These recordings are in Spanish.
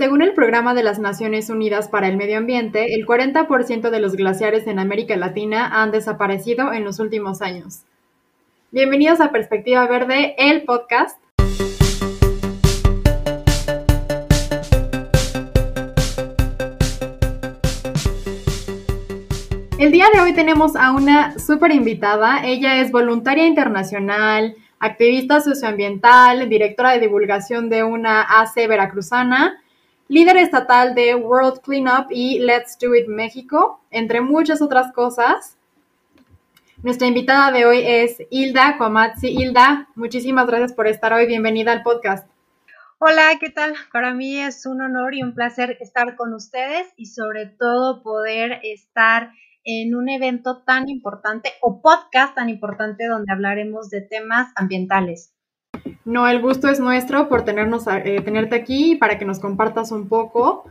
Según el Programa de las Naciones Unidas para el Medio Ambiente, el 40% de los glaciares en América Latina han desaparecido en los últimos años. Bienvenidos a Perspectiva Verde, el podcast. El día de hoy tenemos a una súper invitada. Ella es voluntaria internacional, activista socioambiental, directora de divulgación de una AC veracruzana líder estatal de World Cleanup y Let's Do It México, entre muchas otras cosas. Nuestra invitada de hoy es Hilda Coamatzi. Hilda, muchísimas gracias por estar hoy. Bienvenida al podcast. Hola, ¿qué tal? Para mí es un honor y un placer estar con ustedes y sobre todo poder estar en un evento tan importante o podcast tan importante donde hablaremos de temas ambientales. No, el gusto es nuestro por eh, tenerte aquí para que nos compartas un poco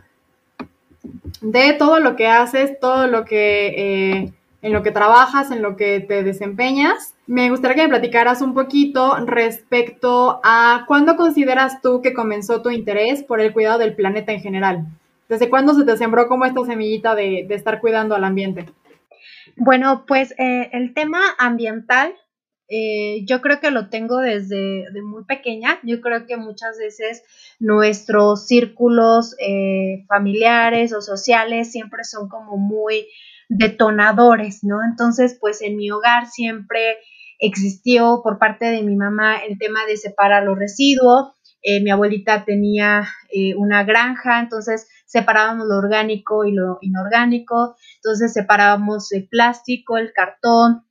de todo lo que haces, todo lo que eh, en lo que trabajas, en lo que te desempeñas. Me gustaría que me platicaras un poquito respecto a cuándo consideras tú que comenzó tu interés por el cuidado del planeta en general. ¿Desde cuándo se te sembró como esta semillita de, estar cuidando al ambiente? Bueno, pues eh, el tema ambiental eh, yo creo que lo tengo desde muy pequeña. Yo creo que muchas veces nuestros círculos eh, familiares o sociales siempre son como muy detonadores, ¿no? Entonces, pues en mi hogar siempre existió por parte de mi mamá el tema de separar los residuos. Eh, mi abuelita tenía una granja, entonces separábamos lo orgánico y lo inorgánico, entonces separábamos el plástico, el cartón,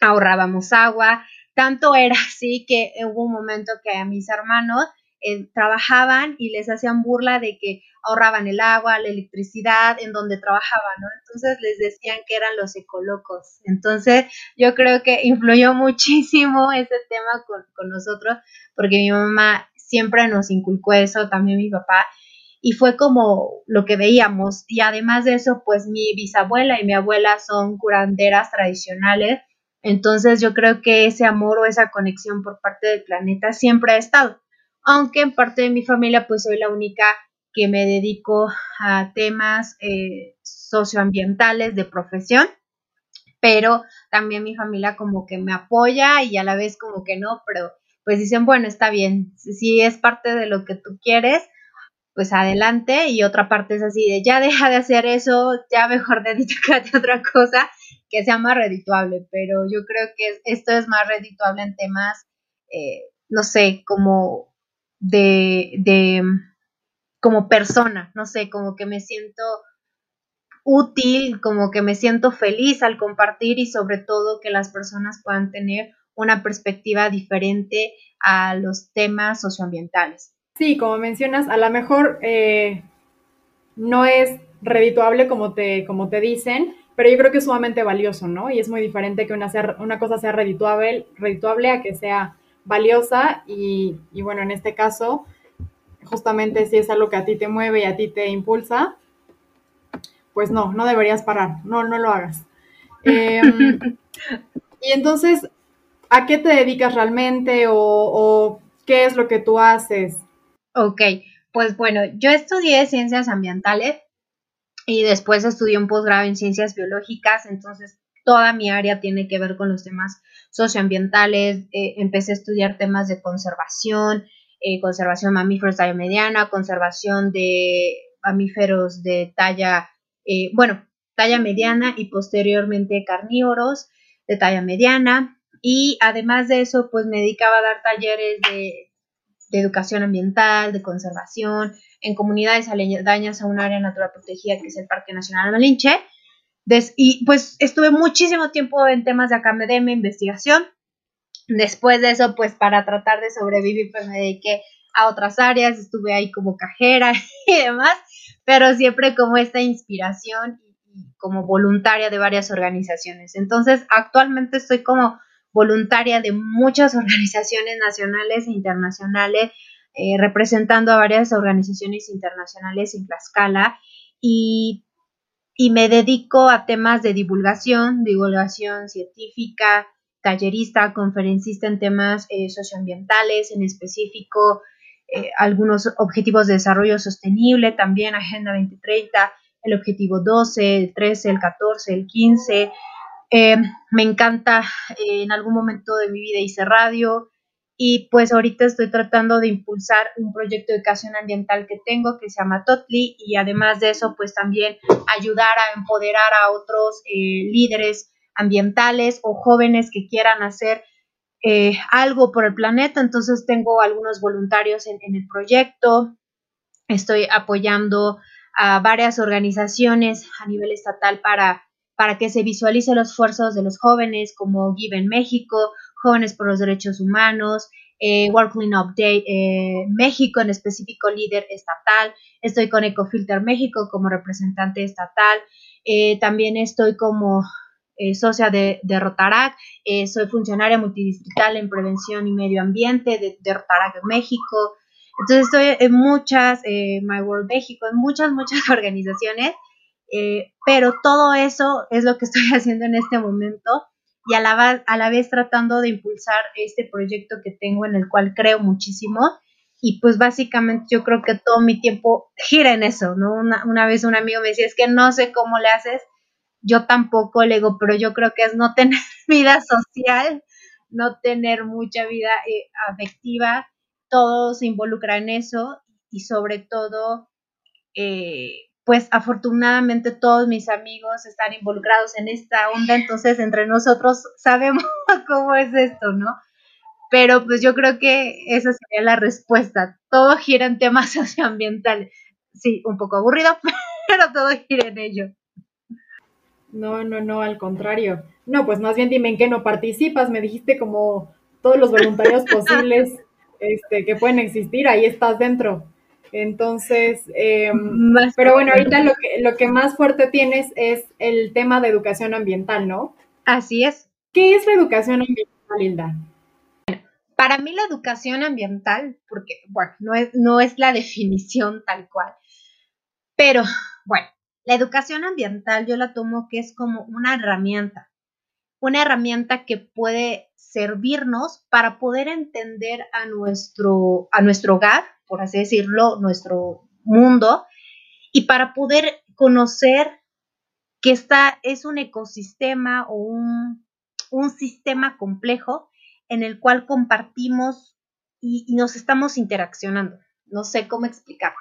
ahorrábamos agua. Tanto era así que hubo un momento que a mis hermanos eh, trabajaban y les hacían burla de que ahorraban el agua, la electricidad en donde trabajaban, ¿no? Entonces les decían que eran los ecolocos. Entonces yo creo que influyó muchísimo ese tema con, con nosotros porque mi mamá siempre nos inculcó eso, también mi papá, y fue como lo que veíamos. Y además de eso, pues mi bisabuela y mi abuela son curanderas tradicionales entonces yo creo que ese amor o esa conexión por parte del planeta siempre ha estado. Aunque en parte de mi familia pues soy la única que me dedico a temas eh, socioambientales de profesión, pero también mi familia como que me apoya y a la vez como que no, pero pues dicen, bueno, está bien, si es parte de lo que tú quieres, pues adelante y otra parte es así de ya deja de hacer eso, ya mejor dedícate a otra cosa que sea más redituable, pero yo creo que esto es más redituable en temas, eh, no sé, como de, de, como persona, no sé, como que me siento útil, como que me siento feliz al compartir y sobre todo que las personas puedan tener una perspectiva diferente a los temas socioambientales. Sí, como mencionas, a lo mejor eh, no es redituable como te, como te dicen, pero yo creo que es sumamente valioso, ¿no? Y es muy diferente que una, una cosa sea redituable, redituable a que sea valiosa y, y, bueno, en este caso, justamente si es algo que a ti te mueve y a ti te impulsa, pues no, no deberías parar, no, no lo hagas. Em, y entonces, ¿a qué te dedicas realmente o, o qué es lo que tú haces? Ok, pues bueno, yo estudié ciencias ambientales y después estudié un posgrado en ciencias biológicas, entonces toda mi área tiene que ver con los temas socioambientales, eh, empecé a estudiar temas de conservación, eh, conservación de mamíferos de talla mediana, conservación de mamíferos de talla, eh, bueno, talla mediana y posteriormente carnívoros de talla mediana. Y además de eso, pues me dedicaba a dar talleres de de educación ambiental, de conservación, en comunidades aledañas a un área natural protegida que es el Parque Nacional Malinche. y pues estuve muchísimo tiempo en temas de academia, investigación. Después de eso, pues para tratar de sobrevivir, pues me dediqué a otras áreas, estuve ahí como cajera y demás, pero siempre como esta inspiración y como voluntaria de varias organizaciones. Entonces, actualmente estoy como voluntaria de muchas organizaciones nacionales e internacionales, eh, representando a varias organizaciones internacionales en Tlaxcala y, y me dedico a temas de divulgación, divulgación científica, tallerista, conferencista en temas eh, socioambientales, en específico eh, algunos objetivos de desarrollo sostenible, también Agenda 2030, el objetivo 12, el 13, el 14, el 15. Eh, me encanta, eh, en algún momento de mi vida hice radio y pues ahorita estoy tratando de impulsar un proyecto de educación ambiental que tengo que se llama Totli y además de eso pues también ayudar a empoderar a otros líderes ambientales o jóvenes que quieran hacer eh, algo por el planeta, entonces tengo algunos voluntarios en, el proyecto, estoy apoyando a varias organizaciones a nivel estatal para, para que se visualice los esfuerzos de los jóvenes como Give en México, Jóvenes por los Derechos Humanos, eh, World Cleanup Day eh, México, en específico líder estatal. Estoy con Ecofilter México como representante estatal. Eh, también estoy como eh, socia de, de Rotarac, soy funcionaria multidistrital en prevención y medio ambiente de, de Rotarac México. Entonces estoy en muchas, My World México, en muchas, muchas organizaciones, pero todo eso es lo que estoy haciendo en este momento y a la, a la vez tratando de impulsar este proyecto que tengo en el cual creo muchísimo y pues básicamente yo creo que todo mi tiempo gira en eso, ¿no? Una, una vez un amigo me decía, es que no sé cómo le haces, yo tampoco le digo, pero yo creo que es no tener vida social, no tener mucha vida eh, afectiva, todo se involucra en eso y sobre todo, eh, pues afortunadamente todos mis amigos están involucrados en esta onda, entonces entre nosotros sabemos cómo es esto, ¿no? Pero pues yo creo que esa sería la respuesta. Todo gira en temas socioambientales. Sí, un poco aburrido, pero todo gira en ello. No, no, no, al contrario. No, pues más bien dime en qué no participas. Me dijiste como todos los voluntarios posibles este, que pueden existir, ahí estás dentro. Entonces, em, pero bueno, ahorita lo que, lo que más fuerte tienes es el tema de educación ambiental, ¿no? Así es. ¿Qué es la educación ambiental, Hilda? Para mí la educación ambiental, porque, bueno, no es, no es la definición tal cual, pero, bueno, la educación ambiental yo la tomo que es como una herramienta, una herramienta que puede servirnos para poder entender a nuestro, a nuestro hogar, por así decirlo, nuestro mundo, y para poder conocer que esta es un ecosistema o un, un sistema complejo en el cual compartimos y, y, nos estamos interaccionando. No sé cómo explicarlo.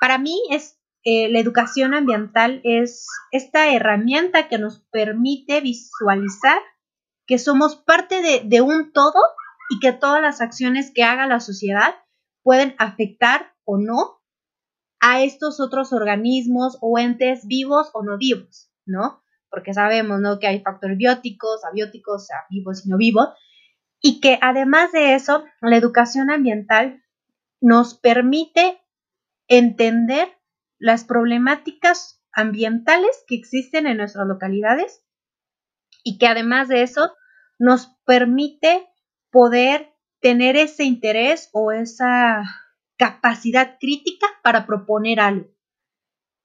Para mí es eh, la educación ambiental es esta herramienta que nos permite visualizar que somos parte de, de, un todo y que todas las acciones que haga la sociedad pueden afectar o no a estos otros organismos o entes vivos o no vivos, ¿no? Porque sabemos, ¿no? Que hay factores bióticos, abióticos, vivos y no vivos, y que además de eso, la educación ambiental nos permite entender las problemáticas ambientales que existen en nuestras localidades y que además de eso nos permite poder tener ese interés o esa capacidad crítica para proponer algo.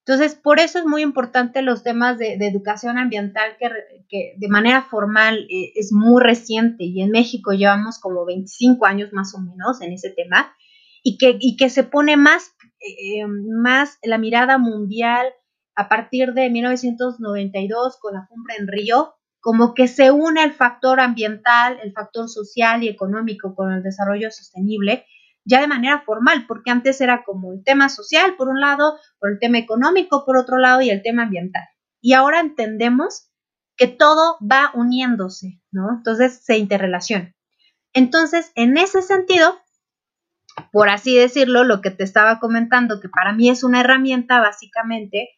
Entonces, por eso es muy importante los temas de, educación ambiental que, de manera formal eh, es muy reciente y en México llevamos como 25 años más o menos en ese tema y que, y que se pone más eh, más la mirada mundial a partir de 1992 con la cumbre en Río, como que se une el factor ambiental, el factor social y económico con el desarrollo sostenible, ya de manera formal, porque antes era como el tema social por un lado, por el tema económico por otro lado y el tema ambiental. Y ahora entendemos que todo va uniéndose, ¿no? Entonces se interrelaciona. Entonces, en ese sentido, por así decirlo, lo que te estaba comentando, que para mí es una herramienta básicamente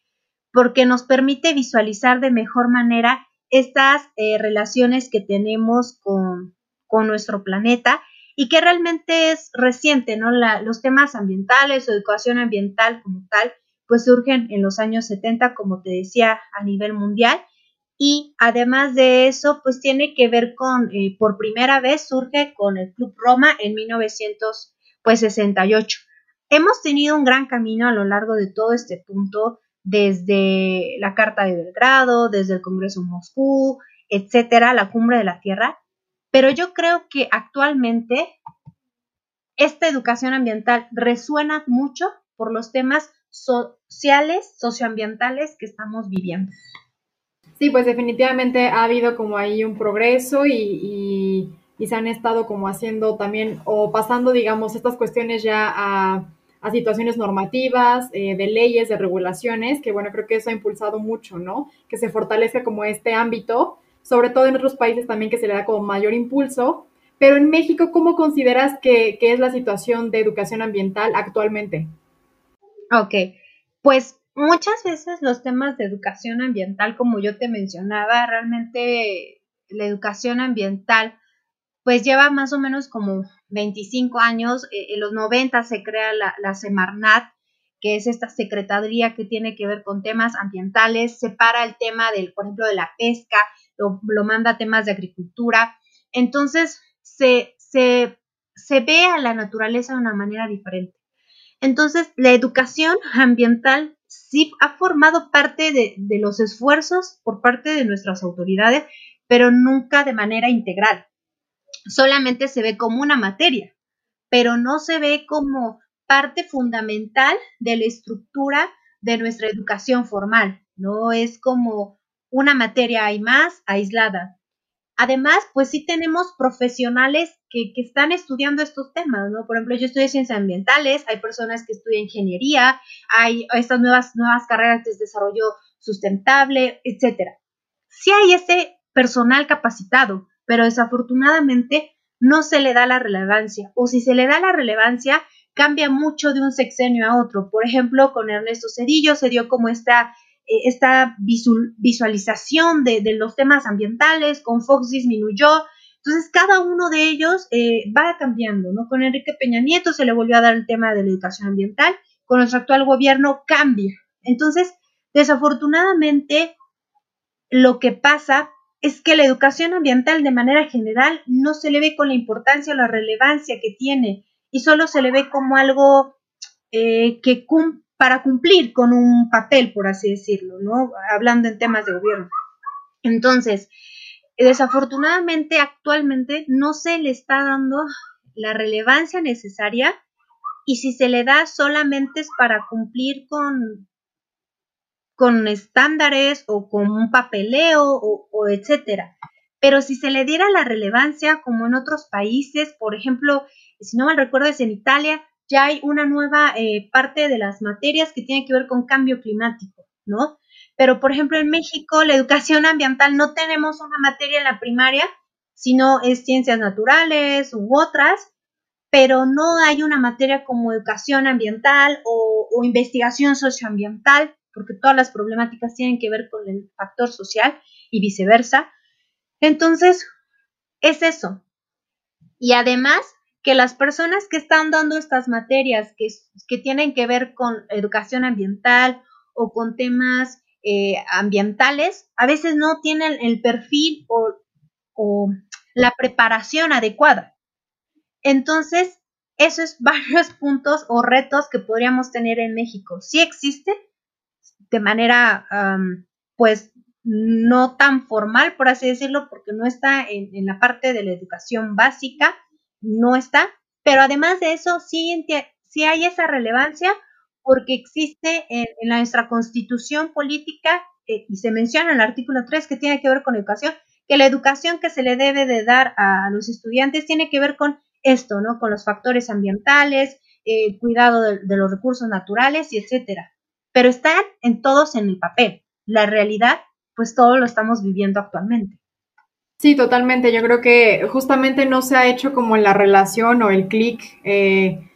porque nos permite visualizar de mejor manera estas eh, relaciones que tenemos con, con, nuestro planeta y que realmente es reciente, ¿no? Los temas ambientales o educación ambiental como tal, pues surgen en los años 70, como te decía, a nivel mundial. Y además de eso, pues tiene que ver con, eh, por primera vez surge con el Club Roma en 1900 pues 68. Hemos tenido un gran camino a lo largo de todo este punto, desde la Carta de Belgrado, desde el Congreso de Moscú, etcétera, la Cumbre de la Tierra, pero yo creo que actualmente esta educación ambiental resuena mucho por los temas sociales, socioambientales que estamos viviendo. Sí, pues definitivamente ha habido como ahí un progreso y, se han estado como haciendo también o pasando, digamos, estas cuestiones ya a, situaciones normativas, eh, de leyes, de regulaciones, que bueno, creo que eso ha impulsado mucho, ¿no? Que se fortalezca como este ámbito, sobre todo en otros países también que se le da como mayor impulso. Pero en México, ¿cómo consideras que, que es la situación de educación ambiental actualmente? Ok, pues muchas veces los temas de educación ambiental, como yo te mencionaba, realmente la educación ambiental pues lleva más o menos como 25 años. Eh, en los 90 se crea la, Semarnat, que es esta secretaría que tiene que ver con temas ambientales, separa el tema del, por ejemplo, de la pesca, lo, manda a temas de agricultura. Entonces, se, se, se ve a la naturaleza de una manera diferente. Entonces, la educación ambiental sí ha formado parte de, los esfuerzos por parte de nuestras autoridades, pero nunca de manera integral. Solamente se ve como una materia, pero no se ve como parte fundamental de la estructura de nuestra educación formal. No es como una materia hay más aislada. Además, pues sí tenemos profesionales que, están estudiando estos temas, ¿no? Por ejemplo, yo estudio ciencias ambientales, hay personas que estudian ingeniería, hay estas nuevas, nuevas carreras de desarrollo sustentable, etcétera. Sí hay ese personal capacitado, pero desafortunadamente no se le da la relevancia, o si se le da la relevancia, cambia mucho de un sexenio a otro. Por ejemplo, con Ernesto Cedillo se dio como esta eh, esta visualización de, los temas ambientales, con Fox disminuyó. Entonces, cada uno de ellos eh, va cambiando, ¿no? Con Enrique Peña Nieto se le volvió a dar el tema de la educación ambiental, con nuestro actual gobierno cambia. Entonces, desafortunadamente, lo que pasa es que la educación ambiental de manera general no se le ve con la importancia o la relevancia que tiene y solo se le ve como algo eh, que para cumplir con un papel, por así decirlo, ¿no? Hablando en temas de gobierno. Entonces, desafortunadamente actualmente no se le está dando la relevancia necesaria y si se le da solamente es para cumplir con, con estándares o con un papeleo o, etcétera. Pero si se le diera la relevancia como en otros países, por ejemplo, si no mal recuerdo es en Italia, ya hay una nueva eh, parte de las materias que tiene que ver con cambio climático, ¿no? Pero, por ejemplo, en México, la educación ambiental no tenemos una materia en la primaria, sino es ciencias naturales u otras, pero no hay una materia como educación ambiental o investigación socioambiental, porque todas las problemáticas tienen que ver con el factor social y viceversa. Entonces, es eso. Y además, que las personas que están dando estas materias que, que tienen que ver con educación ambiental o con temas eh, ambientales, a veces no tienen el perfil o, o la preparación adecuada. Entonces, esos varios puntos o retos que podríamos tener en México. Sí existe de manera, pues, no tan formal, por así decirlo, porque no está en, en la parte de la educación básica, no está, pero además de eso sí, sí hay esa relevancia porque existe en, nuestra constitución política eh, y se menciona en el artículo 3 que tiene que ver con educación, que la educación que se le debe de dar a los estudiantes tiene que ver con esto, ¿no? Con los factores ambientales, eh, cuidado de, de, los recursos naturales y etcétera. Pero están en todos en el papel. La realidad, pues todo lo estamos viviendo actualmente. Sí, totalmente. Yo creo que justamente no se ha hecho como la relación o el clic eh,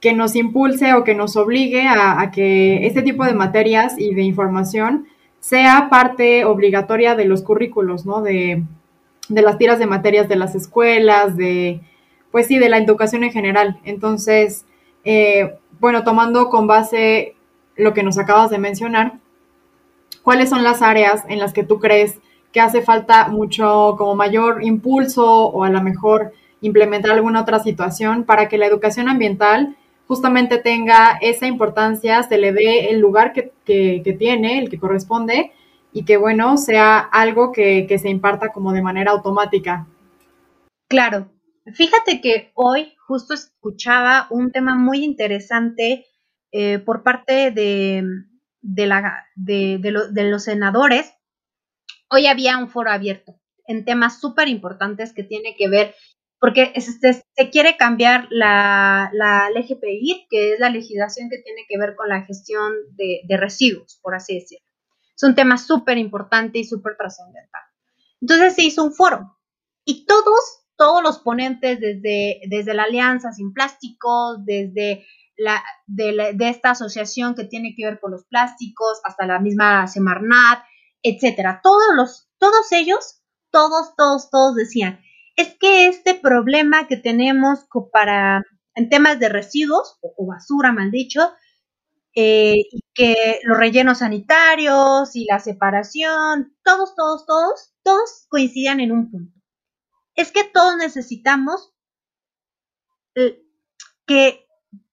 que nos impulse o que nos obligue a, que este tipo de materias y de información sea parte obligatoria de los currículos, ¿no? De, las tiras de materias de las escuelas, de, pues sí, de la educación en general. Entonces, eh, bueno, tomando con base lo que nos acabas de mencionar, ¿cuáles son las áreas en las que tú crees que hace falta mucho como mayor impulso o a lo mejor implementar alguna otra situación para que la educación ambiental justamente tenga esa importancia, se le dé el lugar que, tiene, el que corresponde, y que bueno, sea algo que, se imparta como de manera automática. Claro, Fíjate que hoy justo escuchaba un tema muy interesante eh, por parte de, la, de, los senadores. Hoy había un foro abierto en temas súper importantes que tiene que ver, porque se, quiere cambiar la, la LGPI, que es la legislación que tiene que ver con la gestión de, de residuos, por así decirlo. Es un tema súper importante y súper trascendental. Entonces se hizo un foro y todos todos los ponentes desde, desde la Alianza Sin Plásticos, desde de, esta asociación que tiene que ver con los plásticos, hasta la misma Semarnat, etcétera. Todos los, todos ellos, todos, todos, todos decían, es que este problema que tenemos para, en temas de residuos, o, basura, mal dicho, eh, y que los rellenos sanitarios y la separación, todos, todos, todos, todos coincidían en un punto es que todos necesitamos eh, que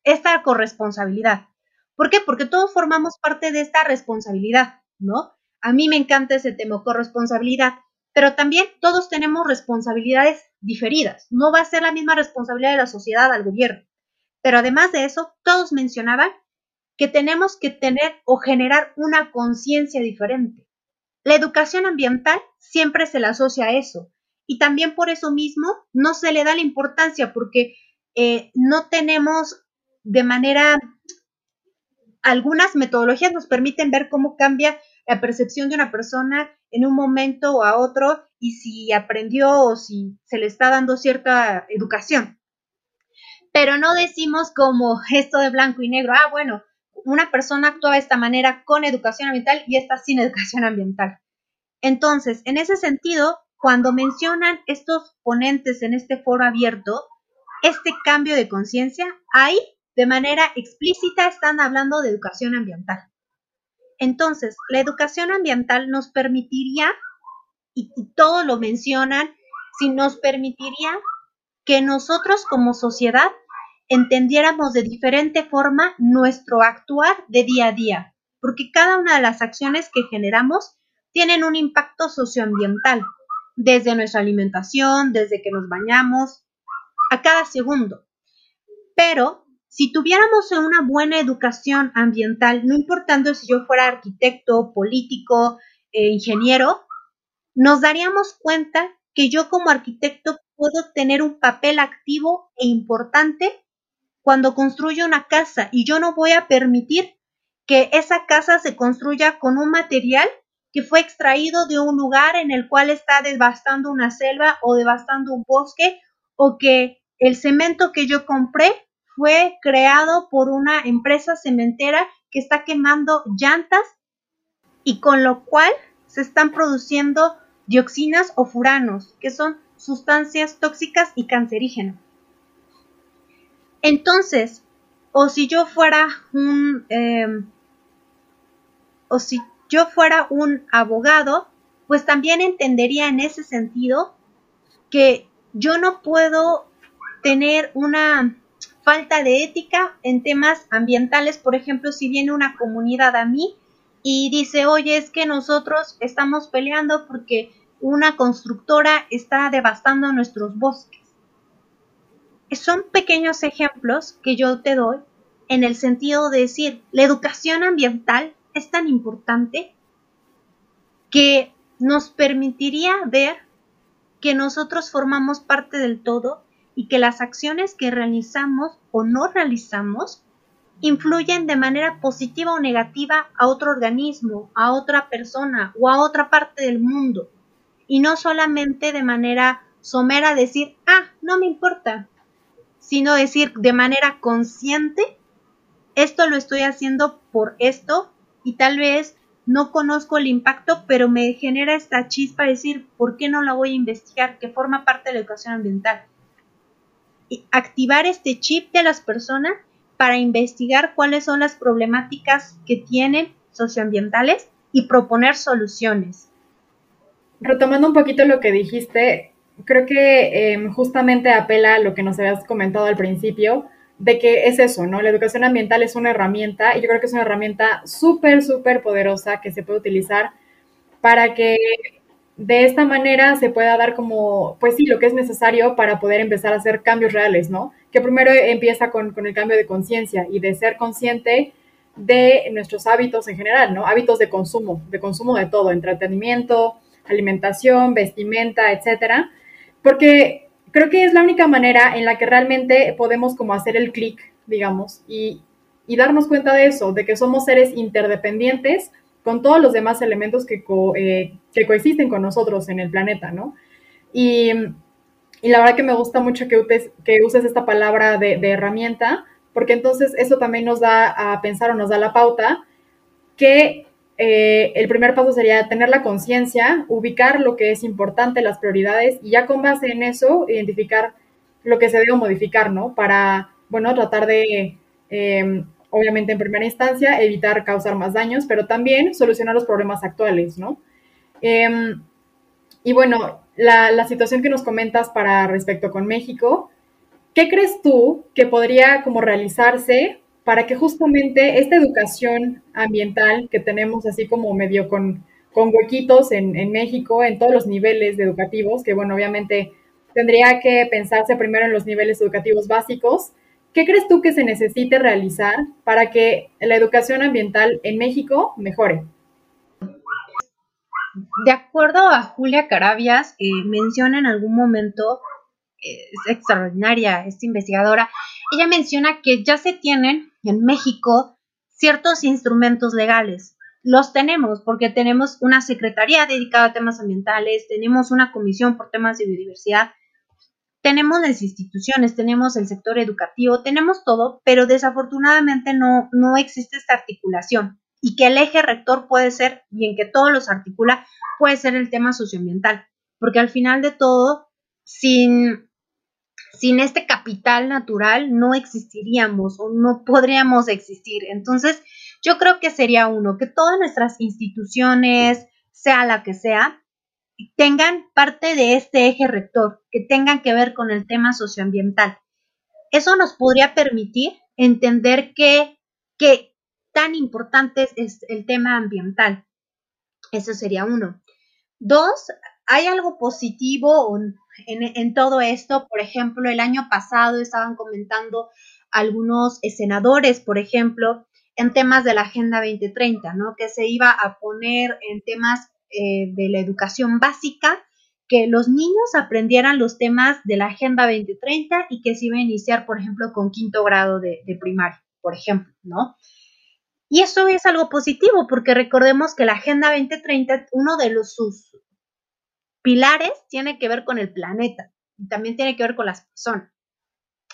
esta corresponsabilidad. ¿Por qué? Porque todos formamos parte de esta responsabilidad, ¿no? A mí me encanta ese tema, corresponsabilidad, pero también todos tenemos responsabilidades diferidas. No va a ser la misma responsabilidad de la sociedad al gobierno. Pero además de eso, todos mencionaban que tenemos que tener o generar una conciencia diferente. La educación ambiental siempre se la asocia a eso, y también por eso mismo no se le da la importancia porque eh, no tenemos de manera, algunas metodologías nos permiten ver cómo cambia la percepción de una persona en un momento o a otro y si aprendió o si se le está dando cierta educación. Pero no decimos como esto de blanco y negro, ah, bueno, una persona actúa de esta manera con educación ambiental y esta sin educación ambiental. Entonces, en ese sentido, cuando mencionan estos ponentes en este foro abierto, este cambio de conciencia, ahí de manera explícita están hablando de educación ambiental. Entonces, la educación ambiental nos permitiría, y, todos lo mencionan, si nos permitiría que nosotros como sociedad entendiéramos de diferente forma nuestro actuar de día a día, porque cada una de las acciones que generamos tienen un impacto socioambiental desde nuestra alimentación, desde que nos bañamos, a cada segundo. Pero si tuviéramos una buena educación ambiental, no importando si yo fuera arquitecto, político, eh, ingeniero, nos daríamos cuenta que yo como arquitecto puedo tener un papel activo e importante cuando construyo una casa y yo no voy a permitir que esa casa se construya con un material que fue extraído de un lugar en el cual está devastando una selva o devastando un bosque, o que el cemento que yo compré fue creado por una empresa cementera que está quemando llantas y con lo cual se están produciendo dioxinas o furanos, que son sustancias tóxicas y cancerígenas. Entonces, o si yo fuera un, eh, o si yo fuera un abogado, pues también entendería en ese sentido que yo no puedo tener una falta de ética en temas ambientales, por ejemplo, si viene una comunidad a mí y dice, oye, es que nosotros estamos peleando porque una constructora está devastando nuestros bosques. Son pequeños ejemplos que yo te doy en el sentido de decir, la educación ambiental es tan importante que nos permitiría ver que nosotros formamos parte del todo y que las acciones que realizamos o no realizamos influyen de manera positiva o negativa a otro organismo, a otra persona o a otra parte del mundo. Y no solamente de manera somera decir, ah, no me importa, sino decir de manera consciente, esto lo estoy haciendo por esto y tal vez no conozco el impacto, pero me genera esta chispa de decir, ¿por qué no la voy a investigar? Que forma parte de la educación ambiental. Activar este chip de las personas para investigar cuáles son las problemáticas que tienen socioambientales y proponer soluciones. Retomando un poquito lo que dijiste, creo que em, justamente apela a lo que nos habías comentado al principio, de que es eso, ¿no? La educación ambiental es una herramienta y yo creo que es una herramienta súper, súper poderosa que se puede utilizar para que de esta manera se pueda dar como, pues sí, lo que es necesario para poder empezar a hacer cambios reales, ¿no? Que primero empieza con, con el cambio de conciencia y de ser consciente de nuestros hábitos en general, ¿no? Hábitos de consumo, de consumo de todo, entretenimiento, alimentación, vestimenta, etcétera. Porque creo que es la única manera en la que realmente podemos como hacer el clic, digamos, y, y darnos cuenta de eso, de que somos seres interdependientes con todos los demás elementos que, eh, que coexisten con nosotros en el planeta, ¿no? Y, y, la verdad que me gusta mucho que uses, que uses esta palabra de, herramienta, porque entonces eso también nos da a pensar o nos da la pauta que eh, el primer paso sería tener la conciencia, ubicar lo que es importante, las prioridades, y ya con base en eso, identificar lo que se debe modificar, ¿no? Para, bueno, tratar de... Eh, obviamente en primera instancia, evitar causar más daños, pero también solucionar los problemas actuales, ¿no? Em, y bueno, la, situación que nos comentas para respecto con México, ¿qué crees tú que podría como realizarse para que justamente esta educación ambiental que tenemos así como medio con, con huequitos en, en México, en todos los niveles educativos, que bueno, obviamente tendría que pensarse primero en los niveles educativos básicos, ¿Qué crees tú que se necesite realizar para que la educación ambiental en México mejore? De acuerdo a Julia Carabias, menciona en algún momento, es extraordinaria esta investigadora, ella menciona que ya se tienen en México ciertos instrumentos legales. Los tenemos porque tenemos una secretaría dedicada a temas ambientales, tenemos una comisión por temas de biodiversidad, tenemos las instituciones, tenemos el sector educativo, tenemos todo, pero desafortunadamente no, no existe esta articulación y que el eje rector puede ser, y en que todos los articula, puede ser el tema socioambiental, porque al final de todo, sin, sin este capital natural no existiríamos o no podríamos existir. Entonces, yo creo que sería uno, que todas nuestras instituciones, sea la que sea, tengan parte de este eje rector, que tengan que ver con el tema socioambiental. Eso nos podría permitir entender qué tan importante es el tema ambiental. Eso sería uno. Dos, hay algo positivo en, en, todo esto. Por ejemplo, el año pasado estaban comentando algunos senadores, por ejemplo, en temas de la Agenda 2030, ¿no? Que se iba a poner en temas eh, de la educación básica, que los niños aprendieran los temas de la Agenda 2030 y que se iba a iniciar, por ejemplo, con quinto grado de, primaria, por ejemplo, ¿no? Y eso es algo positivo porque recordemos que la Agenda 2030, uno de los, sus pilares tiene que ver con el planeta y también tiene que ver con las personas.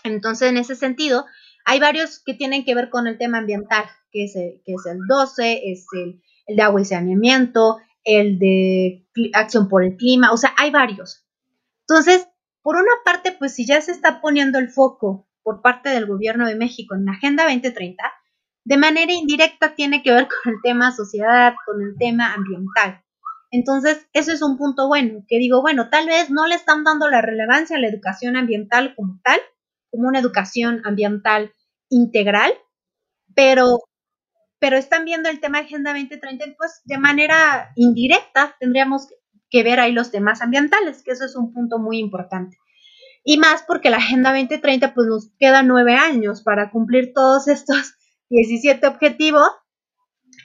Entonces, en ese sentido, hay varios que tienen que ver con el tema ambiental, que es el, que es el 12, es el, el de agua y saneamiento, el de acción por el clima, o sea, hay varios. Entonces, por una parte, pues si ya se está poniendo el foco por parte del gobierno de México en la Agenda 2030, de manera indirecta tiene que ver con el tema sociedad, con el tema ambiental. Entonces, eso es un punto bueno, que digo, bueno, tal vez no le están dando la relevancia a la educación ambiental como tal, como una educación ambiental integral, pero pero están viendo el tema Agenda 2030, pues de manera indirecta tendríamos que ver ahí los temas ambientales, que eso es un punto muy importante. Y más porque la Agenda 2030 pues nos quedan nueve años para cumplir todos estos 17 objetivos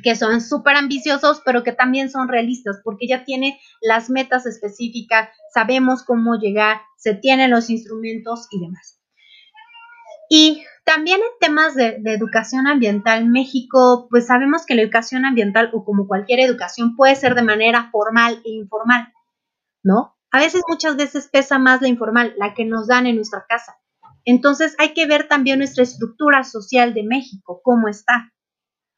que son súper ambiciosos, pero que también son realistas, porque ya tiene las metas específicas, sabemos cómo llegar, se tienen los instrumentos y demás. Y también en temas de, educación ambiental, México, pues sabemos que la educación ambiental, o como cualquier educación, puede ser de manera formal e informal, ¿no? A veces, muchas veces pesa más la informal, la que nos dan en nuestra casa. Entonces hay que ver también nuestra estructura social de México, cómo está.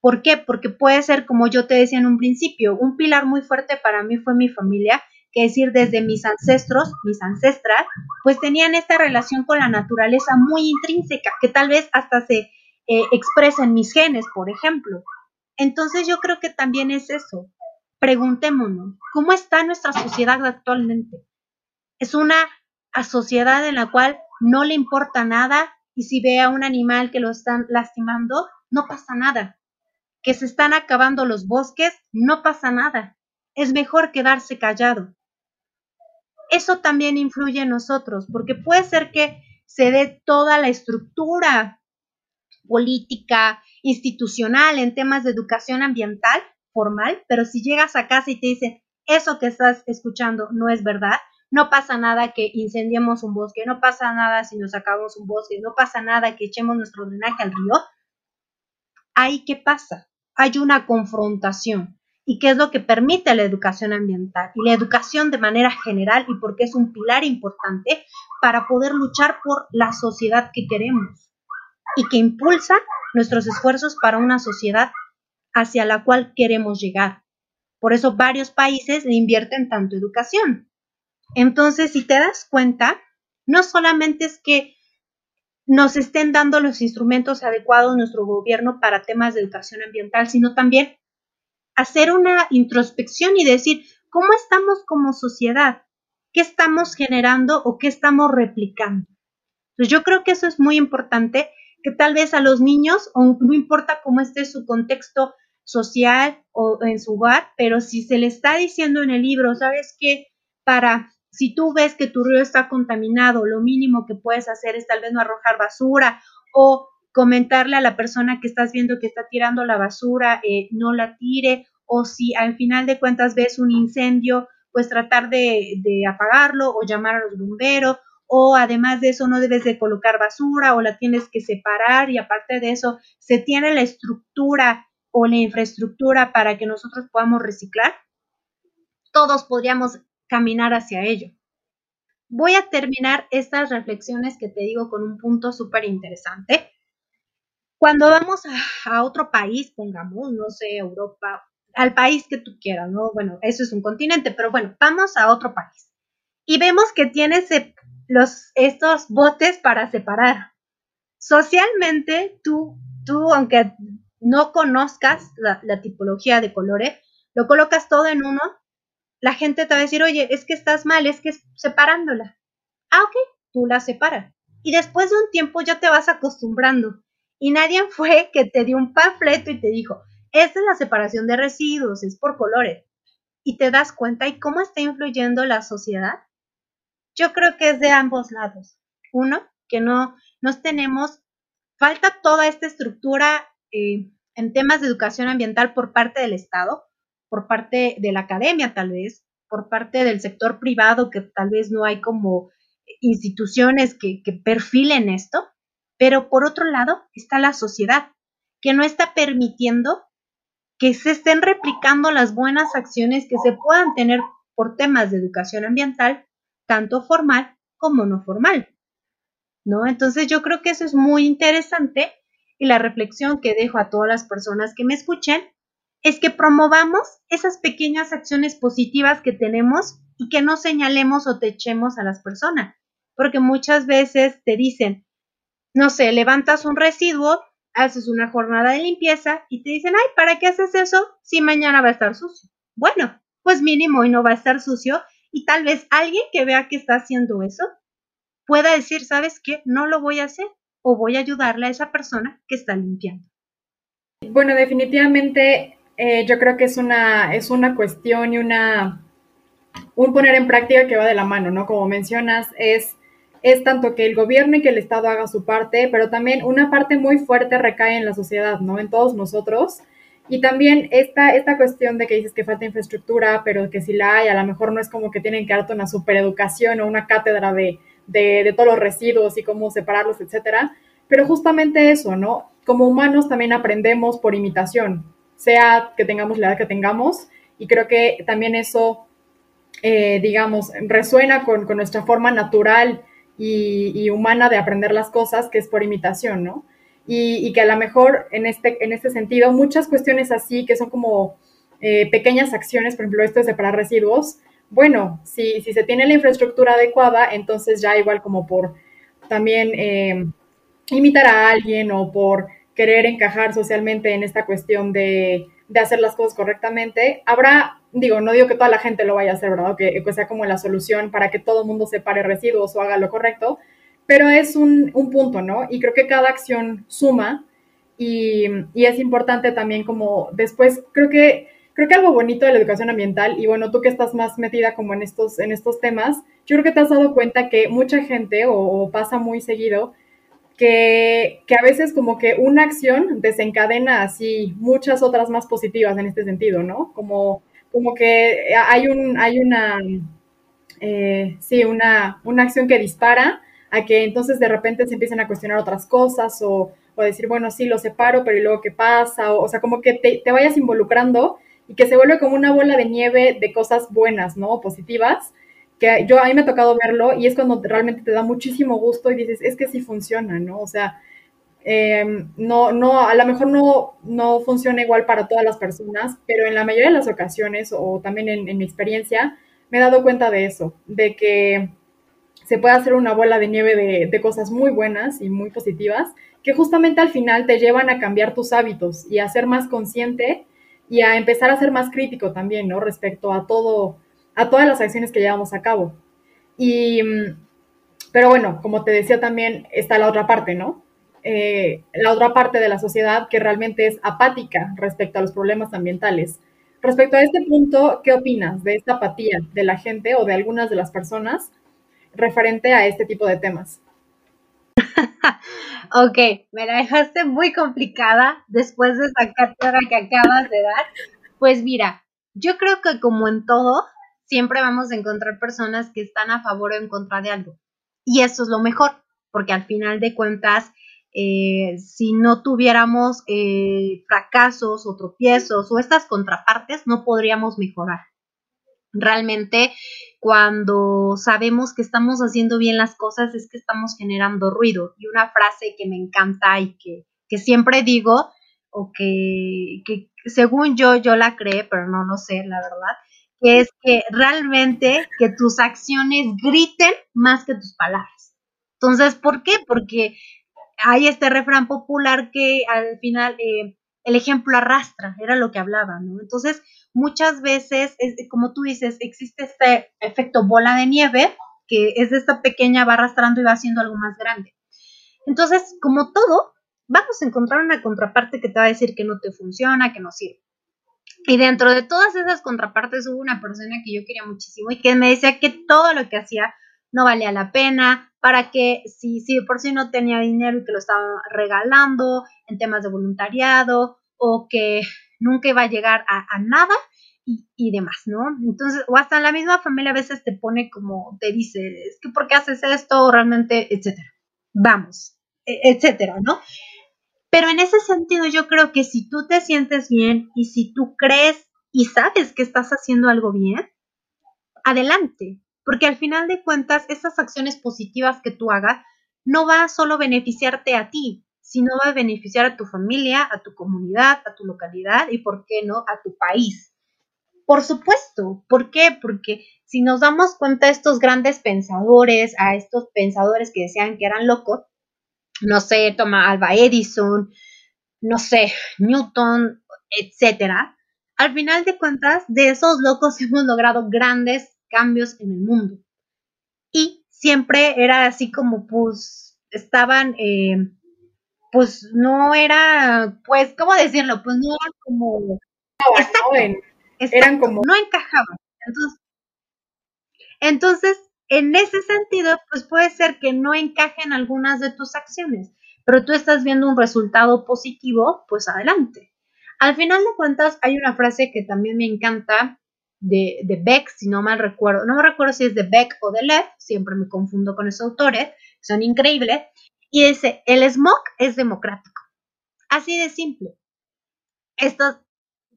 ¿Por qué? Porque puede ser, como yo te decía en un principio, un pilar muy fuerte para mí fue mi familia que decir desde mis ancestros, mis ancestras, pues tenían esta relación con la naturaleza muy intrínseca, que tal vez hasta se eh, expresa en mis genes, por ejemplo. Entonces yo creo que también es eso. Preguntémonos, ¿cómo está nuestra sociedad actualmente? Es una sociedad en la cual no le importa nada y si ve a un animal que lo están lastimando, no pasa nada. Que se están acabando los bosques, no pasa nada. Es mejor quedarse callado eso también influye en nosotros, porque puede ser que se dé toda la estructura política, institucional en temas de educación ambiental formal, pero si llegas a casa y te dicen, eso que estás escuchando no es verdad, no pasa nada que incendiemos un bosque, no pasa nada si nos acabamos un bosque, no pasa nada que echemos nuestro drenaje al río, ahí qué pasa? Hay una confrontación. ¿Y qué es lo que permite la educación ambiental? Y la educación de manera general y porque es un pilar importante para poder luchar por la sociedad que queremos y que impulsa nuestros esfuerzos para una sociedad hacia la cual queremos llegar. Por eso varios países invierten tanto educación. Entonces, si te das cuenta, no solamente es que nos estén dando los instrumentos adecuados nuestro gobierno para temas de educación ambiental, sino también hacer una introspección y decir cómo estamos como sociedad, qué estamos generando o qué estamos replicando. Entonces yo creo que eso es muy importante, que tal vez a los niños, no importa cómo esté su contexto social o en su hogar, pero si se le está diciendo en el libro, sabes que para si tú ves que tu río está contaminado, lo mínimo que puedes hacer es tal vez no arrojar basura o comentarle a la persona que estás viendo que está tirando la basura, eh, no la tire, o si al final de cuentas ves un incendio, pues tratar de, de apagarlo o llamar a los bomberos, o además de eso no debes de colocar basura o la tienes que separar y aparte de eso se tiene la estructura o la infraestructura para que nosotros podamos reciclar, todos podríamos caminar hacia ello. Voy a terminar estas reflexiones que te digo con un punto súper interesante. Cuando vamos a, otro país, pongamos, no sé, Europa, al país que tú quieras, ¿no? Bueno, eso es un continente, pero bueno, vamos a otro país. Y vemos que tiene los, estos botes para separar. Socialmente, tú, tú, aunque no conozcas la, la tipología de colores, lo colocas todo en uno, la gente te va a decir, oye, es que estás mal, es que es separándola. Ah, ok, tú la separas. Y después de un tiempo ya te vas acostumbrando. Y nadie fue que te dio un panfleto y te dijo, esta es la separación de residuos, es por colores. Y te das cuenta y cómo está influyendo la sociedad. Yo creo que es de ambos lados. Uno, que no nos tenemos, falta toda esta estructura eh, en temas de educación ambiental por parte del Estado, por parte de la academia tal vez, por parte del sector privado, que tal vez no hay como instituciones que, que perfilen esto, pero por otro lado está la sociedad, que no está permitiendo que se estén replicando las buenas acciones que se puedan tener por temas de educación ambiental, tanto formal como no formal. ¿No? Entonces yo creo que eso es muy interesante y la reflexión que dejo a todas las personas que me escuchen es que promovamos esas pequeñas acciones positivas que tenemos y que no señalemos o te echemos a las personas, porque muchas veces te dicen, no sé, levantas un residuo, haces una jornada de limpieza y te dicen, ay, ¿para qué haces eso si mañana va a estar sucio? Bueno, pues mínimo y no va a estar sucio y tal vez alguien que vea que está haciendo eso pueda decir, ¿sabes qué? No lo voy a hacer o voy a ayudarle a esa persona que está limpiando. Bueno, definitivamente eh, yo creo que es una, es una cuestión y una, un poner en práctica que va de la mano, ¿no? Como mencionas, es, es tanto que el gobierno y que el Estado haga su parte, pero también una parte muy fuerte recae en la sociedad, ¿no? En todos nosotros. Y también esta, esta cuestión de que dices que falta infraestructura, pero que si la hay, a lo mejor no es como que tienen que darte una supereducación o una cátedra de, de, todos los residuos y cómo separarlos, etcétera. Pero justamente eso, ¿no? Como humanos también aprendemos por imitación sea que tengamos la edad que tengamos. Y creo que también eso, eh, digamos, resuena con, nuestra forma natural y, humana de aprender las cosas, que es por imitación, ¿no? Y, que a lo mejor en este, en este sentido, muchas cuestiones así, que son como eh, pequeñas acciones, por ejemplo, esto de separar residuos, bueno, si, si se tiene la infraestructura adecuada, entonces ya igual como por también eh, imitar a alguien o por querer encajar socialmente en esta cuestión de, hacer las cosas correctamente. Habrá, digo, no digo que toda la gente lo vaya a hacer, ¿verdad? Que, sea como la solución para que todo el mundo separe residuos o haga lo correcto, pero es un, punto, ¿no? Y creo que cada acción suma y, es importante también como después, creo que creo que algo bonito de la educación ambiental, y bueno, tú que estás más metida como en estos, en estos temas, yo creo que te has dado cuenta que mucha gente, o, pasa muy seguido, que, que, a veces como que una acción desencadena así muchas otras más positivas en este sentido, ¿no? Como, como que hay, un, hay una, eh, sí, una, una acción que dispara a que entonces de repente se empiecen a cuestionar otras cosas o, o decir, bueno, sí, lo separo, pero ¿y luego qué pasa? O, sea, como que te, te, vayas involucrando y que se vuelve como una bola de nieve de cosas buenas, ¿no? Positivas, que yo a mí me ha tocado verlo y es cuando realmente te da muchísimo gusto y dices, es que sí funciona, ¿no? O sea, eh, no, no, a lo mejor no, no funciona igual para todas las personas, pero en la mayoría de las ocasiones, o también en, mi experiencia, me he dado cuenta de eso, de que se puede hacer una bola de nieve de, cosas muy buenas y muy positivas, que justamente al final te llevan a cambiar tus hábitos y a ser más consciente y a empezar a ser más crítico también, ¿no? Respecto a todo, a todas las acciones que llevamos a cabo. Y, pero bueno, como te decía también, está la otra parte, ¿no? Eh, la otra parte de la sociedad que realmente es apática respecto a los problemas ambientales. Respecto a este punto, ¿qué opinas de esta apatía de la gente o de algunas de las personas referente a este tipo de temas? ok, me la dejaste muy complicada después de esa cátedra que acabas de dar. Pues mira, yo creo que como en todo, siempre vamos a encontrar personas que están a favor o en contra de algo. Y eso es lo mejor, porque al final de cuentas, eh, si no tuviéramos eh, fracasos o tropiezos o estas contrapartes, no podríamos mejorar. Realmente cuando sabemos que estamos haciendo bien las cosas es que estamos generando ruido. Y una frase que me encanta y que, que siempre digo, o que, que, según yo, yo la creé, pero no lo sé, la verdad, que es que realmente que tus acciones griten más que tus palabras. Entonces, ¿por qué? Porque hay este refrán popular que al final eh, el ejemplo arrastra, era lo que hablaba, ¿no? Entonces, muchas veces, es, como tú dices, existe este efecto bola de nieve, que es esta pequeña va arrastrando y va haciendo algo más grande. Entonces, como todo, vamos a encontrar una contraparte que te va a decir que no te funciona, que no sirve. Y dentro de todas esas contrapartes hubo una persona que yo quería muchísimo y que me decía que todo lo que hacía no valía la pena, para que si, si por sí no tenía dinero y que lo estaba regalando en temas de voluntariado o que nunca iba a llegar a, nada y, demás, ¿no? Entonces, o hasta la misma familia a veces te pone como, te dice, es que ¿por qué haces esto? realmente, etcétera. Vamos, e, etcétera, ¿no? Pero en ese sentido yo creo que si tú te sientes bien y si tú crees y sabes que estás haciendo algo bien, adelante, porque al final de cuentas esas acciones positivas que tú hagas no va a solo beneficiarte a ti, sino va a beneficiar a tu familia, a tu comunidad, a tu localidad y, ¿por qué no?, a tu país. Por supuesto, ¿por qué? Porque si nos damos cuenta a estos grandes pensadores, a estos pensadores que decían que eran locos, no sé, toma Alba Edison, no sé, Newton, etcétera, al final de cuentas, de esos locos hemos logrado grandes cambios en el mundo. Y siempre era así como, pues, estaban eh, pues no era, pues, ¿cómo decirlo? Pues no eran como... eran como... No encajaban. Entonces, entonces, en ese sentido, pues puede ser que no encajen algunas de tus acciones, pero tú estás viendo un resultado positivo, pues adelante. Al final de cuentas, hay una frase que también me encanta de, Beck, si no mal recuerdo, no me recuerdo si es de Beck o de Lev, siempre me confundo con esos autores, son increíbles, y dice, el smog es democrático. Así de simple. Esto,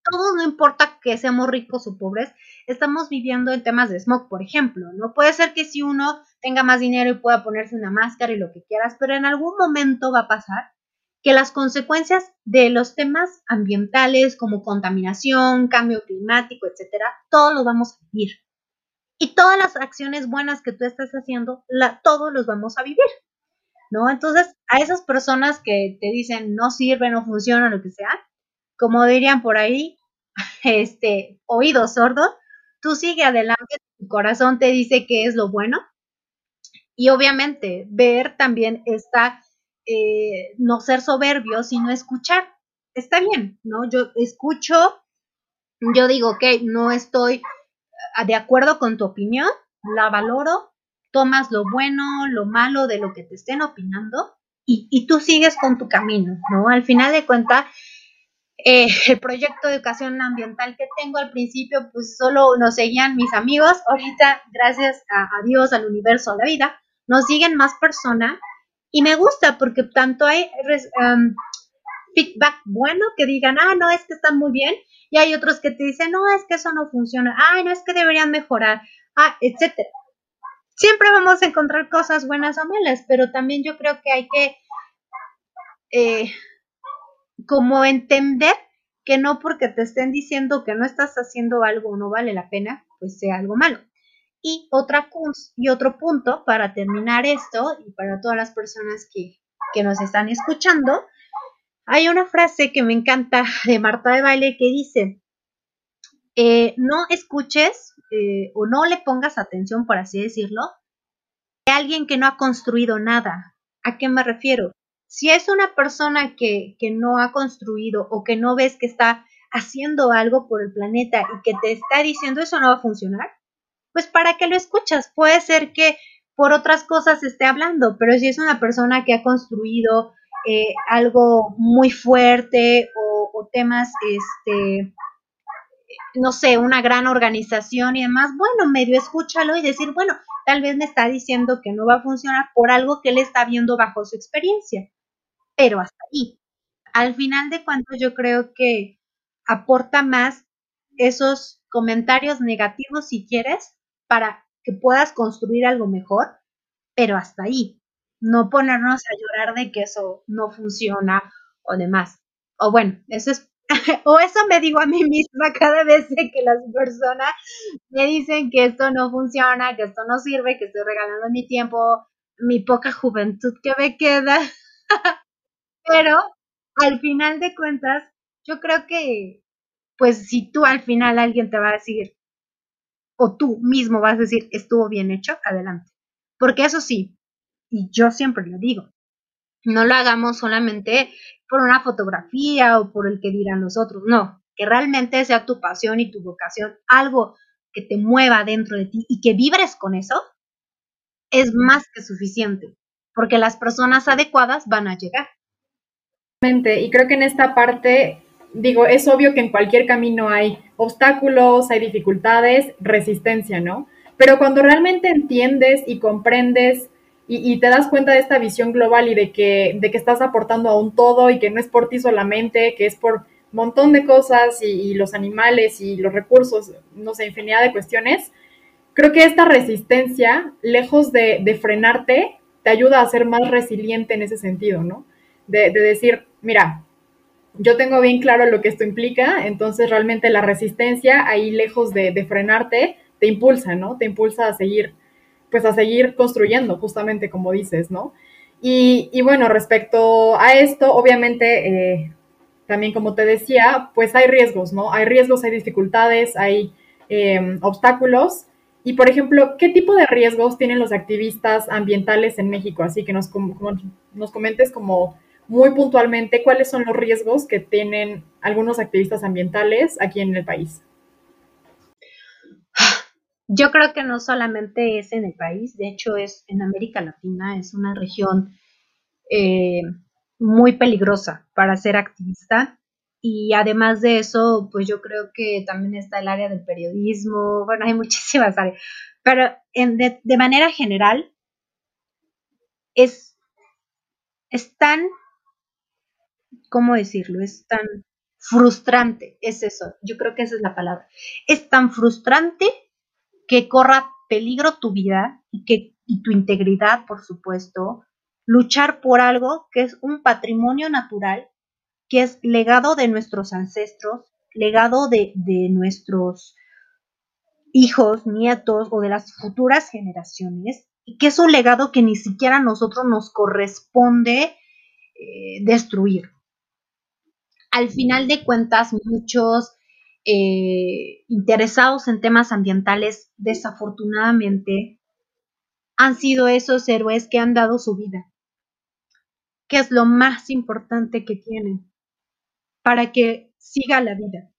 todo no importa que seamos ricos o pobres, estamos viviendo en temas de smog, por ejemplo. No puede ser que si uno tenga más dinero y pueda ponerse una máscara y lo que quieras, pero en algún momento va a pasar que las consecuencias de los temas ambientales como contaminación, cambio climático, etcétera, todos los vamos a vivir. Y todas las acciones buenas que tú estás haciendo, todos los vamos a vivir. ¿no? Entonces, a esas personas que te dicen no sirve, no funciona, lo que sea, como dirían por ahí, este, oído sordo, tú sigue adelante, tu corazón te dice que es lo bueno. Y obviamente, ver también está, eh, no ser soberbio, sino escuchar. Está bien, ¿no? Yo escucho, yo digo, ok, no estoy ah, de acuerdo con tu opinión, la valoro, tomas lo bueno, lo malo de lo que te estén opinando y, y tú sigues con tu camino, ¿no? Al final de cuentas, eh, el proyecto de educación ambiental que tengo al principio, pues solo nos seguían mis amigos. Ahorita, gracias a, Dios, al universo, a la vida, nos siguen más personas y me gusta porque tanto hay feedback bueno que digan, ah, no, es que están muy bien, y hay otros que te dicen, no, es que eso no funciona, ah, no, es que deberían mejorar, ah, etcétera. Siempre vamos a encontrar cosas buenas o malas, pero también yo creo que hay que eh, como entender que no porque te estén diciendo que no estás haciendo algo o no vale la pena, pues sea algo malo. Y, otra, y otro punto para terminar esto y para todas las personas que, que nos están escuchando, hay una frase que me encanta de Marta de Baile que dice, eh, no escuches eh, o no le pongas atención, por así decirlo, a alguien que no ha construido nada. ¿A qué me refiero? Si es una persona que, que no ha construido o que no ves que está haciendo algo por el planeta y que te está diciendo eso no va a funcionar, pues para qué lo escuchas. Puede ser que por otras cosas esté hablando, pero si es una persona que ha construido eh, algo muy fuerte o, o, temas, este, no sé, una gran organización y demás, bueno, medio escúchalo y decir, bueno, tal vez me está diciendo que no va a funcionar por algo que él está viendo bajo su experiencia pero hasta ahí. Al final de cuentas, yo creo que aporta más esos comentarios negativos, si quieres, para que puedas construir algo mejor, pero hasta ahí. No ponernos a llorar de que eso no funciona o demás. O bueno, eso es, o eso me digo a mí misma cada vez que las personas me dicen que esto no funciona, que esto no sirve, que estoy regalando mi tiempo, mi poca juventud que me queda. Pero al final de cuentas, yo creo que, pues si tú al final alguien te va a decir, o tú mismo vas a decir, estuvo bien hecho, adelante. Porque eso sí, y yo siempre lo digo, no lo hagamos solamente por una fotografía o por el que dirán los otros, no, que realmente sea tu pasión y tu vocación, algo que te mueva dentro de ti y que vibres con eso, es más que suficiente, porque las personas adecuadas van a llegar. Y creo que en esta parte, digo, es obvio que en cualquier camino hay obstáculos, hay dificultades, resistencia, ¿no? Pero cuando realmente entiendes y comprendes y, te das cuenta de esta visión global y de que, de que estás aportando a un todo y que no es por ti solamente, que es por un montón de cosas y, los animales y los recursos, no sé, infinidad de cuestiones, creo que esta resistencia, lejos de, de frenarte, te ayuda a ser más resiliente en ese sentido, ¿no? de, decir, mira, yo tengo bien claro lo que esto implica, entonces realmente la resistencia ahí lejos de, frenarte, te impulsa, ¿no? Te impulsa a seguir, pues a seguir construyendo, justamente como dices, ¿no? Y, bueno, respecto a esto, obviamente, eh, también como te decía, pues hay riesgos, ¿no? Hay riesgos, hay dificultades, hay em, obstáculos. Y, por ejemplo, ¿qué tipo de riesgos tienen los activistas ambientales en México? Así que nos, nos comentes como muy puntualmente cuáles son los riesgos que tienen algunos activistas ambientales aquí en el país. Yo creo que no solamente es en el país, de hecho es en América Latina, es una región eh, muy peligrosa para ser activista. Y además de eso, pues yo creo que también está el área del periodismo, bueno, hay muchísimas áreas, pero de, manera general es, es tan ¿cómo decirlo? Es tan frustrante, es eso, yo creo que esa es la palabra. Es tan frustrante que corra peligro tu vida y, que, y tu integridad, por supuesto, luchar por algo que es un patrimonio natural, que es legado de nuestros ancestros, legado de, de nuestros hijos, nietos o de las futuras generaciones, y que es un legado que ni siquiera a nosotros nos corresponde eh, destruir al final de cuentas muchos eh, interesados en temas ambientales desafortunadamente han sido esos héroes que han dado su vida, que es lo más importante que tienen para que siga la vida.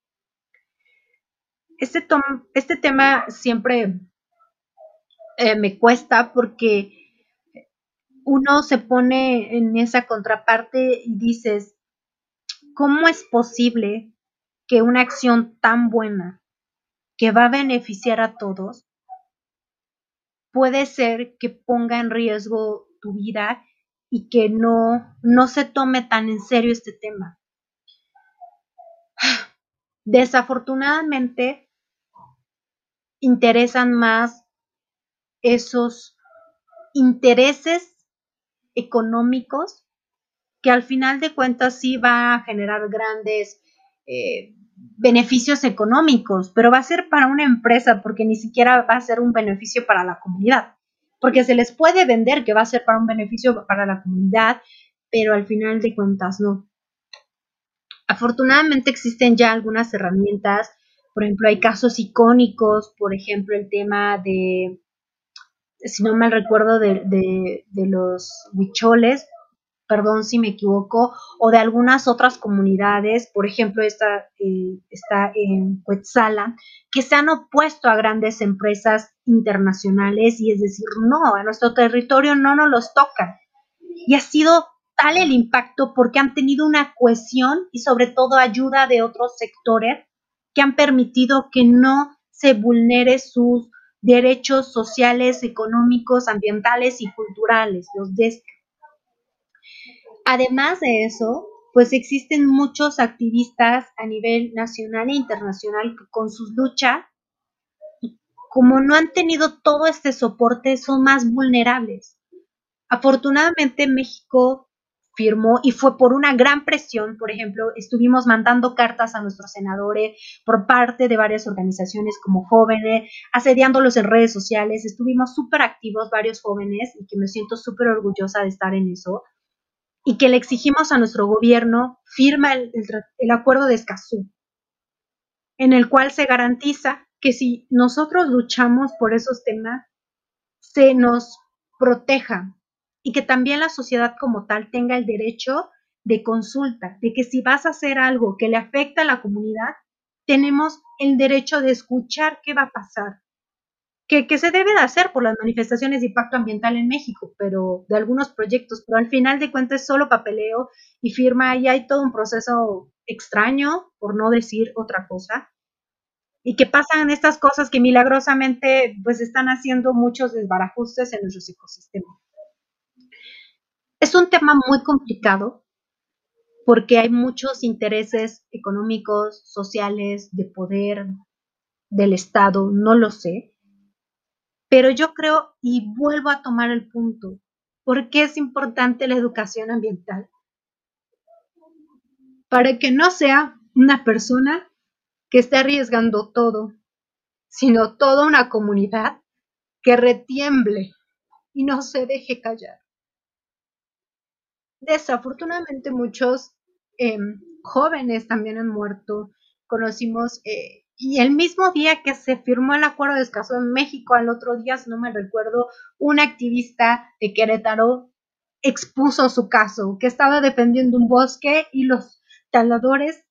este, este tema siempre eh, me cuesta porque uno se pone en esa contraparte y dices, ¿cómo es posible que una acción tan buena que va a beneficiar a todos puede ser que ponga en riesgo tu vida y que no, no se tome tan en serio este tema? Desafortunadamente, interesan más esos intereses económicos que al final de cuentas sí va a generar grandes eh, beneficios económicos, pero va a ser para una empresa porque ni siquiera va a ser un beneficio para la comunidad, porque se les puede vender que va a ser para un beneficio para la comunidad, pero al final de cuentas no. Afortunadamente existen ya algunas herramientas, por ejemplo, hay casos icónicos, por ejemplo, el tema de si no mal recuerdo, de, de, los huicholes, perdón si me equivoco, o de algunas otras comunidades, por ejemplo, esta eh, está en Cuetzala, que se han opuesto a grandes empresas internacionales y es decir, no, a nuestro territorio no nos los toca. Y ha sido tal el impacto porque han tenido una cohesión y sobre todo ayuda de otros sectores que han permitido que no se vulnere sus derechos sociales, económicos, ambientales y culturales, los. Además de eso, pues existen muchos activistas a nivel nacional e internacional que con sus luchas, como no han tenido todo este soporte, son más vulnerables. Afortunadamente México firmó y fue por una gran presión, por ejemplo, estuvimos mandando cartas a nuestros senadores por parte de varias organizaciones como jóvenes, asediándolos en redes sociales, estuvimos súper activos varios jóvenes y que me siento súper orgullosa de estar en eso y que le exigimos a nuestro gobierno firma el, el acuerdo de Escazú, en el cual se garantiza que si nosotros luchamos por esos temas, se nos proteja, y que también la sociedad como tal tenga el derecho de consulta, de que si vas a hacer algo que le afecta a la comunidad, tenemos el derecho de escuchar qué va a pasar, que, se debe de hacer por las manifestaciones de impacto ambiental en México, pero de algunos proyectos, pero al final de cuentas solo papeleo y firma y hay todo un proceso extraño, por no decir otra cosa, y que pasan estas cosas que milagrosamente pues están haciendo muchos desbarajustes en nuestros ecosistemas. Es un tema muy complicado porque hay muchos intereses económicos, sociales, de poder, del Estado, no lo sé. Pero yo creo, y vuelvo a tomar el punto, ¿por qué es importante la educación ambiental? Para que no sea una persona que esté arriesgando todo, sino toda una comunidad que retiemble y no se deje callar desafortunadamente muchos em, jóvenes también han muerto. Conocimos, eh, y el mismo día que se firmó el acuerdo de escaso en México, al otro día, si no me recuerdo, un activista de Querétaro expuso su caso, que estaba defendiendo un bosque y los taladores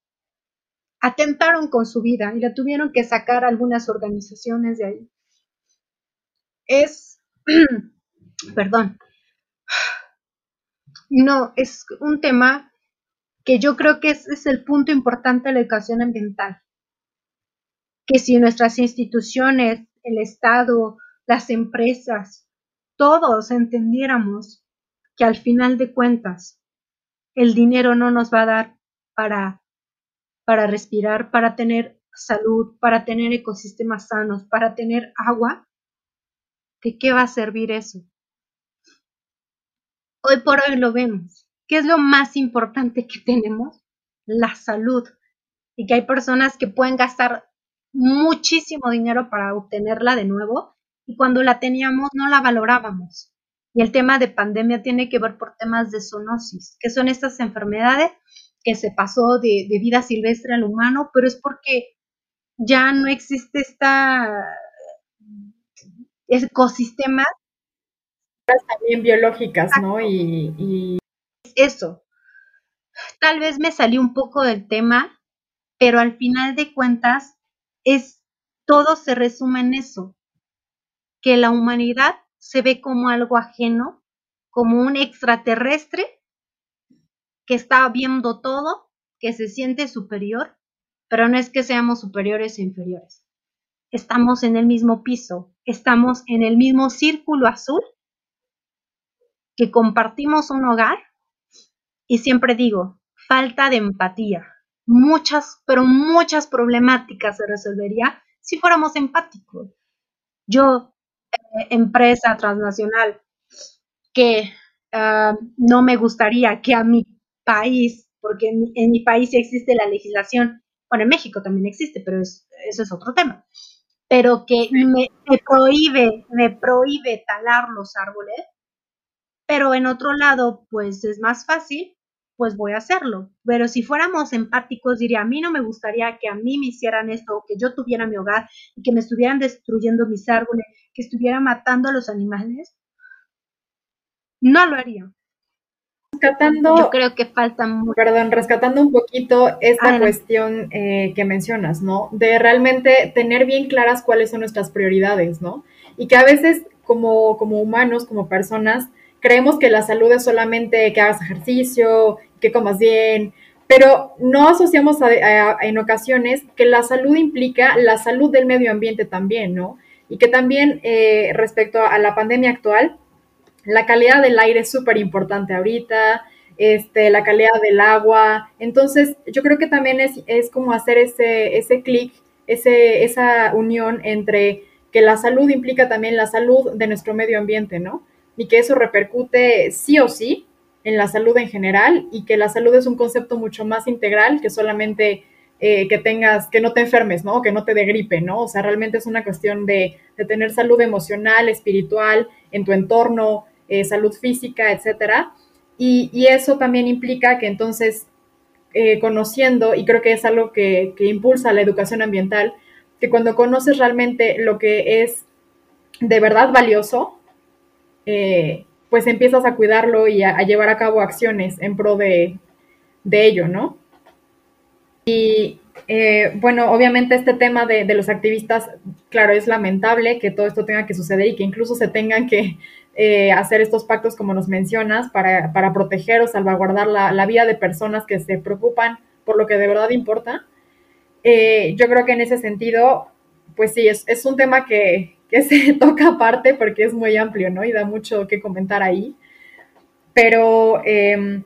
atentaron con su vida y la tuvieron que sacar algunas organizaciones de ahí. Es, perdón, no, es un tema que yo creo que es el punto importante de la educación ambiental. Que si nuestras instituciones, el Estado, las empresas, todos entendiéramos que al final de cuentas el dinero no nos va a dar para, para respirar, para tener salud, para tener ecosistemas sanos, para tener agua, ¿de qué va a servir eso? Hoy por hoy lo vemos. ¿Qué es lo más importante que tenemos? La salud. Y que hay personas que pueden gastar muchísimo dinero para obtenerla de nuevo y cuando la teníamos no la valorábamos. Y el tema de pandemia tiene que ver por temas de zoonosis, que son estas enfermedades que se pasó de, vida silvestre al humano, pero es porque ya no existe esta ecosistema también biológicas, ¿no? Y, y, Eso. Tal vez me salió un poco del tema, pero al final de cuentas es todo se resume en eso, que la humanidad se ve como algo ajeno, como un extraterrestre que está viendo todo, que se siente superior, pero no es que seamos superiores o inferiores. Estamos en el mismo piso, estamos en el mismo círculo azul, que compartimos un hogar, y siempre digo, falta de empatía. Muchas, pero muchas problemáticas se resolvería si fuéramos empáticos. Yo empresa transnacional que ah, no me gustaría que a mi país, porque en, mi país existe la legislación, bueno, en México también existe, pero eso es otro tema, pero que me, me, prohíbe, me prohíbe talar los árboles, pero en otro lado, pues es más fácil, pues voy a hacerlo. Pero si fuéramos empáticos, diría, a mí no me gustaría que a mí me hicieran esto, o que yo tuviera mi hogar y que me estuvieran destruyendo mis árboles que estuviera matando a los animales, no lo haría. Rescatando, Yo creo que falta mucho. Perdón, rescatando un poquito esta cuestión eh, que mencionas, ¿no? De realmente tener bien claras cuáles son nuestras prioridades, ¿no? Y que a veces como, como humanos, como personas, creemos que la salud es solamente que hagas ejercicio, que comas bien, pero no asociamos en ocasiones que la salud implica la salud del medio ambiente también, ¿no? y que también eh, respecto a la pandemia actual, la calidad del aire es súper importante ahorita, este, la calidad del agua. Entonces, yo creo que también es, es como hacer ese, ese clic, ese, esa unión entre que la salud implica también la salud de nuestro medio ambiente, ¿no? Y que eso repercute sí o sí en la salud en general y que la salud es un concepto mucho más integral que solamente eh, que tengas, que no te enfermes, ¿no? Que no te dé gripe, ¿no? O sea, realmente es una cuestión de, tener salud emocional, espiritual, en tu entorno, eh, salud física, etcétera. Y, eso también implica que entonces, eh, conociendo, y creo que es algo que, impulsa la educación ambiental, que cuando conoces realmente lo que es de verdad valioso, pues empiezas a cuidarlo y a, llevar a cabo acciones en pro de, de ello, ¿no? Y eh, bueno, obviamente este tema de, los activistas, claro, es lamentable que todo esto tenga que suceder y que incluso se tengan que eh, hacer estos pactos como nos mencionas para, proteger o salvaguardar la, vida de personas que se preocupan por lo que de verdad importa. Eh, yo creo que en ese sentido, pues sí, es, un tema que, que, se toca aparte porque es muy amplio, ¿no? Y da mucho que comentar ahí. Pero em,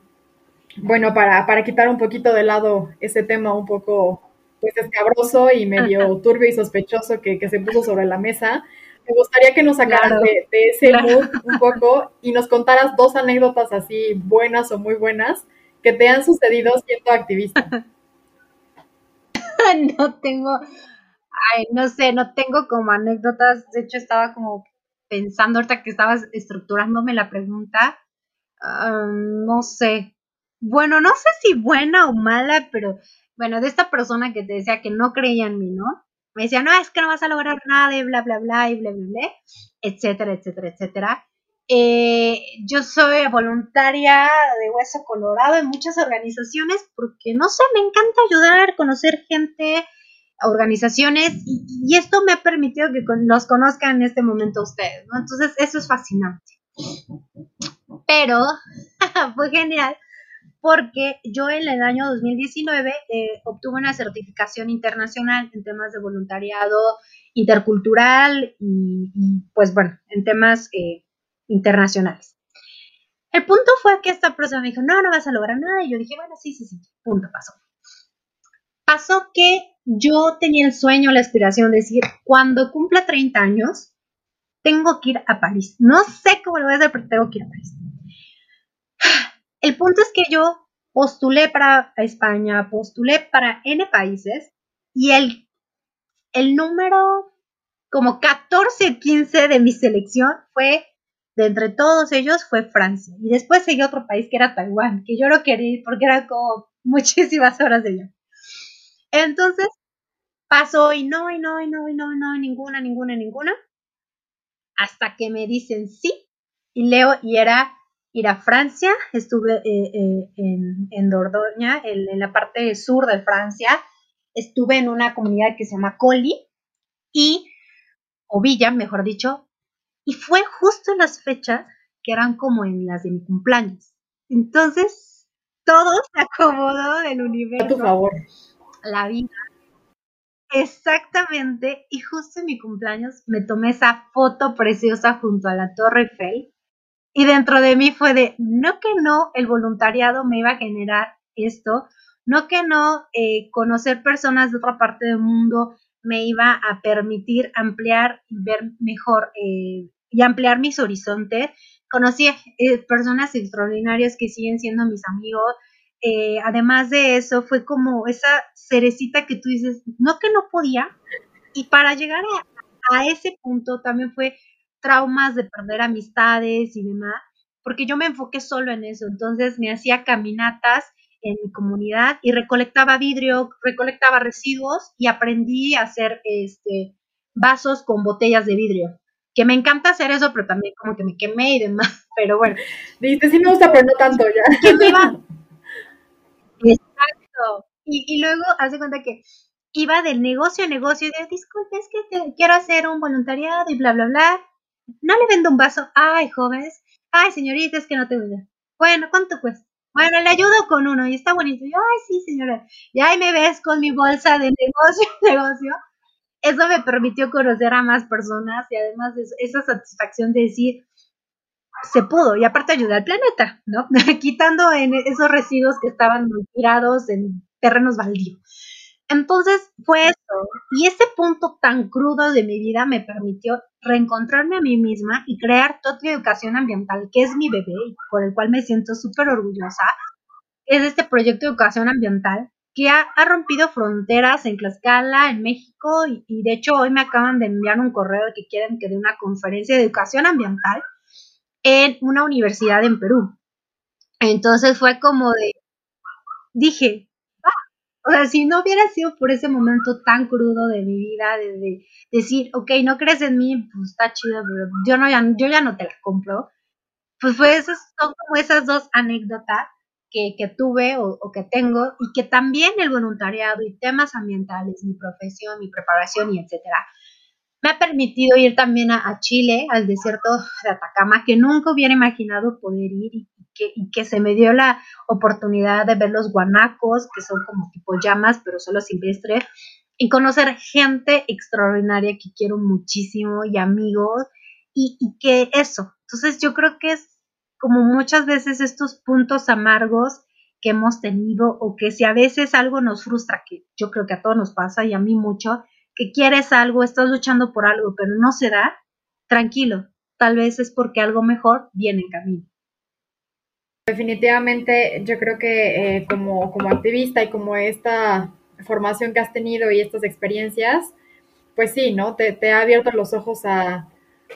bueno, para, para quitar un poquito de lado ese tema un poco pues escabroso y medio turbio y sospechoso que, se puso sobre la mesa, me gustaría que nos sacaras de, ese mood un poco y nos contaras dos anécdotas así buenas o muy buenas que te han sucedido siendo activista. no tengo, no sé, no tengo como anécdotas, de hecho estaba como pensando ahorita que estabas estructurándome la pregunta, ah, no sé, bueno, no sé si buena o mala, pero bueno, de esta persona que te decía que no creía en mí, ¿no? Me decía, no, es que no vas a lograr nada y bla, bla, bla, y bla, bla, bla, etcétera, etcétera, etcétera. Eh, yo soy voluntaria de Hueso Colorado en muchas organizaciones porque, no sé, me encanta ayudar, conocer gente, organizaciones y, esto me ha permitido que los conozcan en este momento ustedes, ¿no? Entonces, eso es fascinante. Pero fue genial porque yo en el año 2019 eh, obtuve una certificación internacional en temas de voluntariado intercultural y, pues bueno, en temas eh, internacionales. El punto fue que esta persona me dijo, no, no vas a lograr nada. Y yo dije, bueno, sí, sí, sí, punto, pasó. Pasó que yo tenía el sueño, la aspiración de decir, cuando cumpla 30 años, tengo que ir a París. No sé cómo lo voy a hacer, pero tengo que ir a París. El punto es que yo postulé para España, postulé para N países y el, el número como 14, 15 de mi selección fue, de entre todos ellos, fue Francia. Y después seguí otro país que era Taiwán, que yo no quería ir porque eran como muchísimas horas de viaje. Entonces, pasó y no, y no, y no, y no, y no, ninguna, ninguna, ninguna. Hasta que me dicen sí. Y leo, y era ir a Francia, estuve eh, eh, en, en, Dordoña, en, la parte sur de Francia, estuve en una comunidad que se llama Coli, y, o Villa, mejor dicho, y fue justo en las fechas que eran como en las de mi cumpleaños. Entonces, todo se acomodó del universo. A tu favor. La vida. Exactamente. Y justo en mi cumpleaños me tomé esa foto preciosa junto a la Torre Eiffel. Y dentro de mí fue de, no que no, el voluntariado me iba a generar esto, no que no, eh, conocer personas de otra parte del mundo me iba a permitir ampliar y ver mejor eh, y ampliar mis horizontes. Conocí eh, personas extraordinarias que siguen siendo mis amigos. Además de eso, fue como esa cerecita que tú dices, no que no podía. Y para llegar a, a ese punto también fue traumas de perder amistades y demás, porque yo me enfoqué solo en eso. Entonces me hacía caminatas en mi comunidad y recolectaba vidrio, recolectaba residuos y aprendí a hacer este vasos con botellas de vidrio. Que me encanta hacer eso, pero también como que me quemé y demás. Pero bueno. Dijiste, sí me gusta, pero no tanto ya. ¿Qué me iba? Exacto. Y, y luego, hace cuenta que iba del negocio a negocio y de, disculpe, es que te, quiero hacer un voluntariado y bla, bla, bla. No le vendo un vaso. Ay, jóvenes. Ay, señorita, es que no te voy Bueno, ¿cuánto cuesta? Bueno, le ayudo con uno y está bonito. yo, ay, sí, señora. Y ahí me ves con mi bolsa de negocio, negocio. Eso me permitió conocer a más personas y además esa satisfacción de decir, se pudo. Y aparte ayudar al planeta, ¿no? Quitando en esos residuos que estaban tirados en terrenos baldíos. Entonces fue eso. Y ese punto tan crudo de mi vida me permitió reencontrarme a mí misma y crear toda Educación Ambiental, que es mi bebé y por el cual me siento súper orgullosa. Es este proyecto de educación ambiental que ha, rompido fronteras en Tlaxcala, en México, y, de hecho hoy me acaban de enviar un correo que quieren que dé una conferencia de educación ambiental en una universidad en Perú. Entonces fue como de, dije, o sea, si no hubiera sido por ese momento tan crudo de mi vida, de, decir, ok, no crees en mí, pues está chido, pero yo, no, ya, yo ya no te la compro, pues, pues esas son como esas dos anécdotas que, que tuve o, que tengo y que también el voluntariado y temas ambientales, mi profesión, mi preparación y etcétera, me ha permitido ir también a, Chile, al desierto de Atacama, que nunca hubiera imaginado poder ir y que se me dio la oportunidad de ver los guanacos, que son como tipo llamas, pero solo silvestres, y conocer gente extraordinaria que quiero muchísimo y amigos, y, y que eso. Entonces yo creo que es como muchas veces estos puntos amargos que hemos tenido o que si a veces algo nos frustra, que yo creo que a todos nos pasa y a mí mucho, que quieres algo, estás luchando por algo, pero no se da, tranquilo, tal vez es porque algo mejor viene en camino. Definitivamente, yo creo que eh, como, como activista y como esta formación que has tenido y estas experiencias, pues sí, ¿no? Te, ha abierto los ojos a,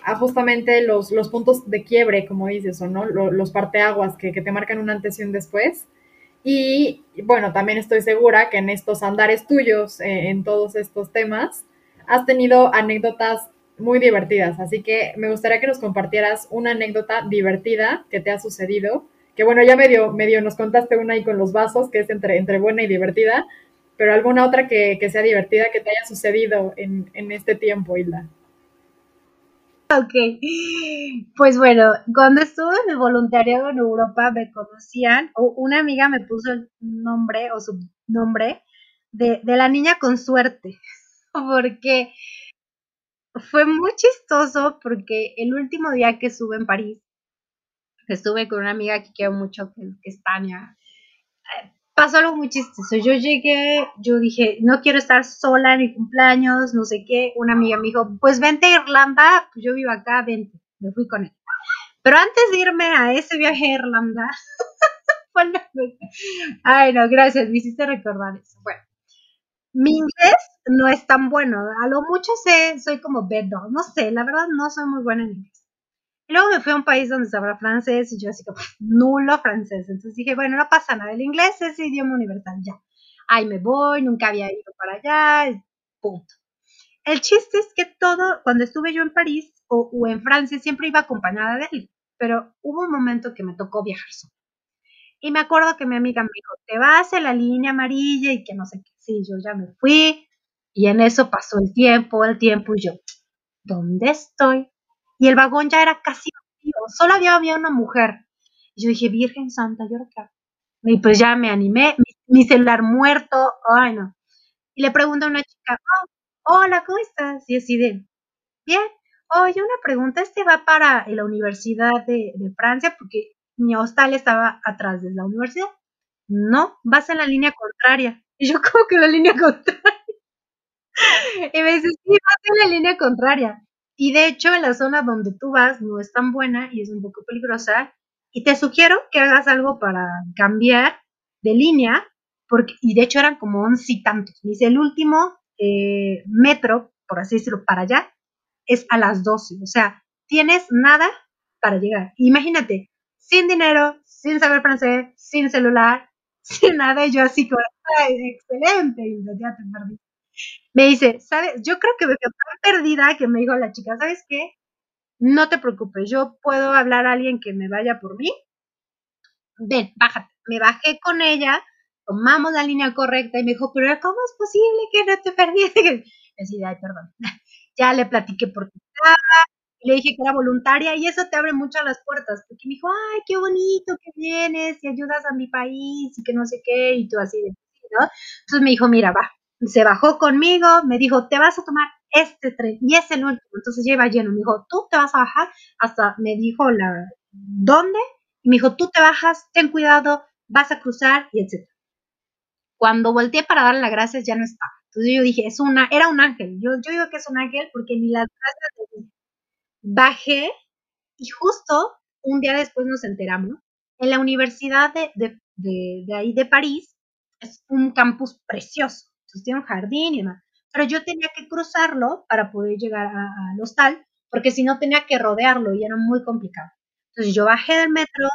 a justamente los, los, puntos de quiebre, como dices, o no, los, parteaguas que, que, te marcan un antes y un después. Y bueno, también estoy segura que en estos andares tuyos, eh, en todos estos temas, has tenido anécdotas muy divertidas. Así que me gustaría que nos compartieras una anécdota divertida que te ha sucedido que bueno, ya medio, nos contaste una ahí con los vasos, que es entre, entre buena y divertida, pero alguna otra que, sea divertida que te haya sucedido en, este tiempo, Hilda. Ok, pues bueno, cuando estuve en el voluntariado en Europa me conocían, o una amiga me puso el nombre o su nombre de, de la niña con suerte, porque fue muy chistoso porque el último día que estuve en París, estuve con una amiga que quiero mucho, que, es Tania, pasó algo muy chistoso. Yo llegué, yo dije, no quiero estar sola en mi cumpleaños, no sé qué. Una amiga me dijo, pues vente a Irlanda, pues yo vivo acá, vente. Me fui con él. Pero antes de irme a ese viaje a Irlanda, ay no, gracias, me hiciste recordar eso. Bueno, mi inglés no es tan bueno, a lo mucho sé, soy como bedo, no sé, la verdad no soy muy buena en inglés luego me fui a un país donde se habla francés y yo así como nulo francés. Entonces dije, bueno, no pasa nada, el inglés es idioma universal, ya. Ahí me voy, nunca había ido para allá, punto. El chiste es que todo, cuando estuve yo en París o, en Francia, siempre iba acompañada de él, pero hubo un momento que me tocó viajar sola. Y me acuerdo que mi amiga me dijo, te vas a la línea amarilla y que no sé qué. Sí, yo ya me fui, Y en eso pasó el tiempo, el tiempo, y yo, ¿dónde estoy? Y el vagón ya era casi vacío, solo había, había una mujer. Y yo dije, Virgen Santa, ¿yo qué hago? Y pues ya me animé, mi, celular muerto, ay no. Y le pregunto a una chica, oh, hola, ¿cómo estás? Y así de, bien, oye, una pregunta, ¿este va para la Universidad de, de Francia? Porque mi hostal estaba atrás de la universidad. No, vas en la línea contraria. Y yo, ¿cómo que la línea contraria? y me dice, sí, vas en la línea contraria. Y de hecho, la zona donde tú vas no es tan buena y es un poco peligrosa. Y te sugiero que hagas algo para cambiar de línea, porque, y de hecho eran como once y tantos. Dice, el último eh, metro, por así decirlo, para allá, es a las 12. O sea, tienes nada para llegar. Imagínate, sin dinero, sin saber francés, sin celular, sin nada, y yo así como, ay, excelente, y ya te perdí. Me dice, ¿sabes? Yo creo que me quedé perdida que me dijo la chica, ¿sabes qué? No te preocupes, yo puedo hablar a alguien que me vaya por mí. Ven, bájate. Me bajé con ella, tomamos la línea correcta y me dijo, pero ¿cómo es posible que no te perdiste? Y decía, ay, perdón. ya le platiqué por qué estaba, le dije que era voluntaria y eso te abre mucho las puertas, porque me dijo, ay, qué bonito que vienes y ayudas a mi país y que no sé qué, y tú así de, ¿no? Entonces me dijo, mira, va, se bajó conmigo, me dijo, te vas a tomar este tren y es el último, entonces ya iba lleno, me dijo, tú te vas a bajar, hasta me dijo la, ¿dónde? Y me dijo, tú te bajas, ten cuidado, vas a cruzar y etc. Cuando volteé para darle las gracias ya no estaba. Entonces yo dije, es una, era un ángel. Yo, yo digo que es un ángel porque ni las gracias bajé y justo un día después nos enteramos, en la Universidad de, de, ahí de París es un campus precioso, entonces un jardín y demás, pero yo tenía que cruzarlo para poder llegar al hostal, porque si no tenía que rodearlo y era muy complicado. Entonces yo bajé del metro,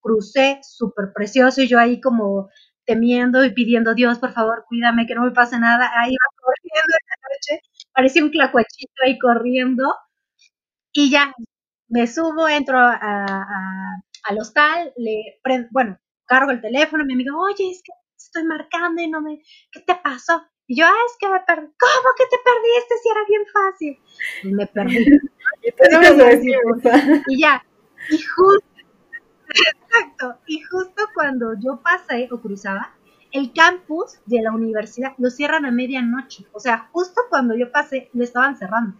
crucé, súper precioso, y yo ahí como temiendo y pidiendo, Dios, por favor, cuídame, que no me pase nada. Ahí iba corriendo en la noche, parecía un clacuachito ahí corriendo, y ya me subo, entro al hostal, le bueno, cargo el teléfono, mi amigo, oye, es que estoy marcando y no me, ¿qué te pasó? Y yo, ah, es que me perdí. ¿Cómo que te perdiste si era bien fácil? Y me perdí. y ya, y justo, exacto, y justo cuando yo pasé o cruzaba, el campus de la universidad lo cierran a medianoche. O sea, justo cuando yo pasé, lo estaban cerrando.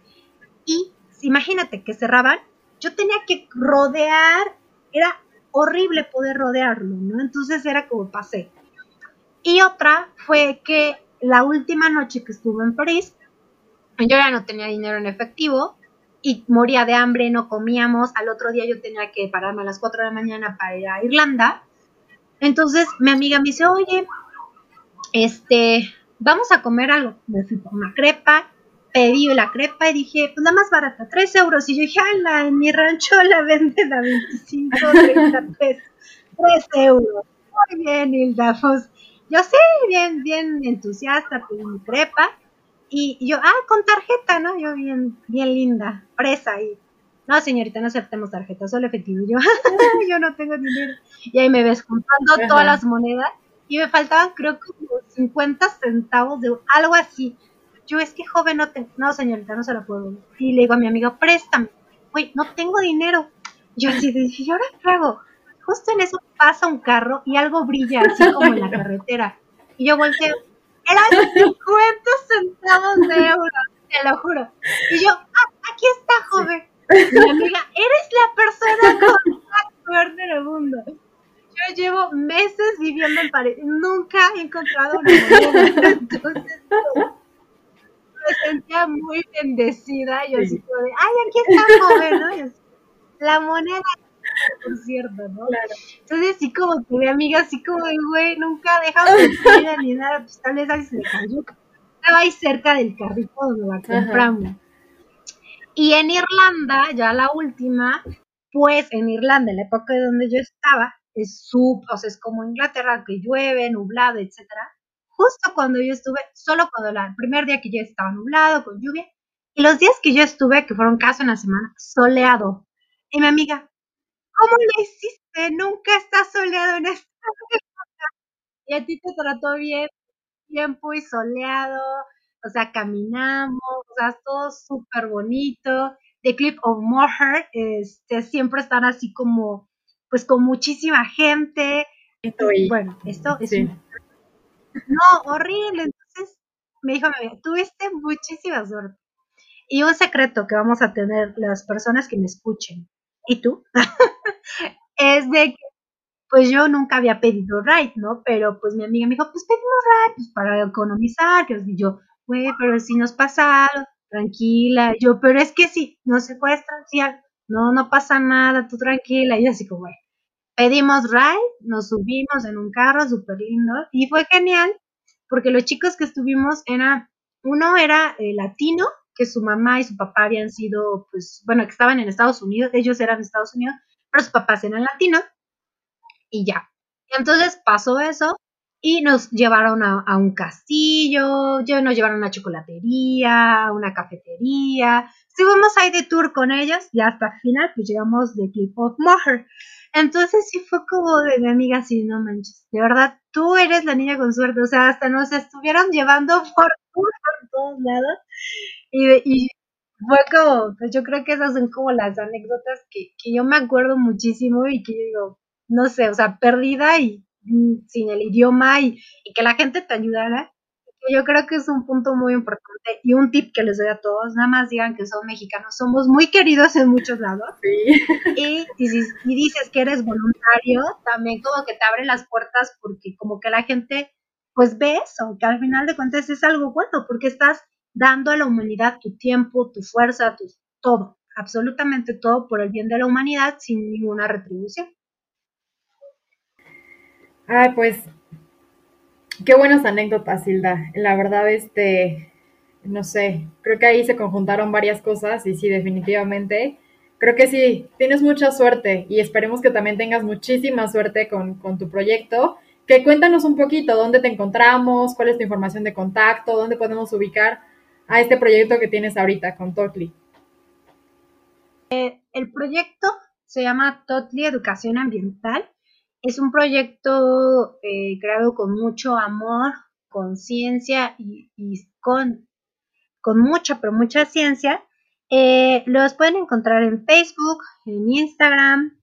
Y imagínate que cerraban, yo tenía que rodear, era horrible poder rodearlo, ¿no? Entonces era como pasé. Y otra fue que la última noche que estuve en París, yo ya no tenía dinero en efectivo y moría de hambre, no comíamos. Al otro día yo tenía que pararme a las 4 de la mañana para ir a Irlanda. Entonces mi amiga me dice, oye, este, vamos a comer algo. Me fui por una crepa pedí la crepa y dije, pues la más barata, 3 euros. Y yo dije, ala, en mi rancho la venden a 25, 30 pesos, 3 euros. Muy bien, Hilda, pues yo sé, bien, bien entusiasta, pedí mi crepa. Y, yo, ah, con tarjeta, ¿no? Yo bien, bien linda, presa. Y, no, señorita, no aceptemos tarjeta, solo efectivo. Y yo, yo no tengo dinero. Y ahí me ves contando todas las monedas. Y me faltaban, creo, como 50 centavos de algo así yo es que joven no tengo, no señorita, no se lo puedo. Y le digo a mi amigo, préstame. Güey, no tengo dinero. Yo así dije, ¿y ahora qué hago? Justo en eso pasa un carro y algo brilla así como en la carretera. Y yo volteo, eran 50 centavos de euros, te lo juro. Y yo, ah, aquí está, joven. Y mi amiga, eres la persona con más suerte del mundo. Yo llevo meses viviendo en París, nunca he encontrado una moneda. Entonces, me sentía muy bendecida. Yo así como de, ay, aquí está joven, ¿no? la moneda, por cierto, ¿no? Entonces, así como que mi amiga, así como güey, nunca dejamos de comida ni nada, pues tal vez ahí se le cayó. Estaba ahí cerca del carrito donde la compramos. Y en Irlanda, ya la última, pues en Irlanda, en la época de donde yo estaba, es sub, o sea, es como Inglaterra, que llueve, nublado, etcétera justo cuando yo estuve, solo cuando el primer día que ya estaba nublado, con lluvia, y los días que yo estuve, que fueron casi una semana, soleado. Y mi amiga, ¿cómo le hiciste? Nunca está soleado en esta. Y a ti te trató bien, tiempo y soleado. o sea, caminamos, o sea, todo súper bonito. The Clip of Moher, este, siempre están así como, pues con muchísima gente. bueno, esto es... No, horrible. Entonces me dijo, tuviste muchísima suerte. Y un secreto que vamos a tener las personas que me escuchen, y tú, es de que pues yo nunca había pedido ride, ¿no? Pero pues mi amiga me dijo, pues pedimos ride, pues para economizar, que yo, güey, pero si nos pasa tranquila, yo, pero es que si no se puede estranciar, no, no pasa nada, tú tranquila, y yo así como, güey, pedimos ride, nos subimos en un carro súper lindo, y fue genial, porque los chicos que estuvimos era, uno era eh, latino, que su mamá y su papá habían sido, pues, bueno, que estaban en Estados Unidos, ellos eran de Estados Unidos, pero sus papás eran latinos, y ya. Entonces pasó eso y nos llevaron a, un castillo, nos llevaron a una chocolatería, a una cafetería. Estuvimos ahí de tour con ellos y hasta el final pues llegamos de Cliff of Moher. Entonces sí fue como de mi amiga, sí, no manches, de verdad, tú eres la niña con suerte, o sea, hasta nos estuvieron llevando por, por todos lados y, y fue como, pues yo creo que esas son como las anécdotas que, que yo me acuerdo muchísimo y que yo digo, no sé, o sea, perdida y mm, sin el idioma y, que la gente te ayudara. Yo creo que es un punto muy importante y un tip que les doy a todos, nada más digan que son mexicanos, somos muy queridos en muchos lados. Y, y, dices que eres voluntario, también como que te abre las puertas porque como que la gente pues ve eso, que al final de cuentas es algo bueno, porque estás dando a la humanidad tu tiempo, tu fuerza, tu todo, absolutamente todo por el bien de la humanidad sin ninguna retribución. Ay, pues, qué buenas anécdotas, Hilda. La verdad, este, no sé, creo que ahí se conjuntaron varias cosas y sí, definitivamente. Creo que sí, tienes mucha suerte y esperemos que también tengas muchísima suerte con, tu proyecto. Que cuéntanos un poquito dónde te encontramos, cuál es tu información de contacto, dónde podemos ubicar a este proyecto que tienes ahorita con Totli. Eh, el proyecto se llama Totli Educación Ambiental es un proyecto eh, creado con mucho amor, con ciencia y, con, con, mucha, pero mucha ciencia. Eh, los pueden encontrar en Facebook, en Instagram,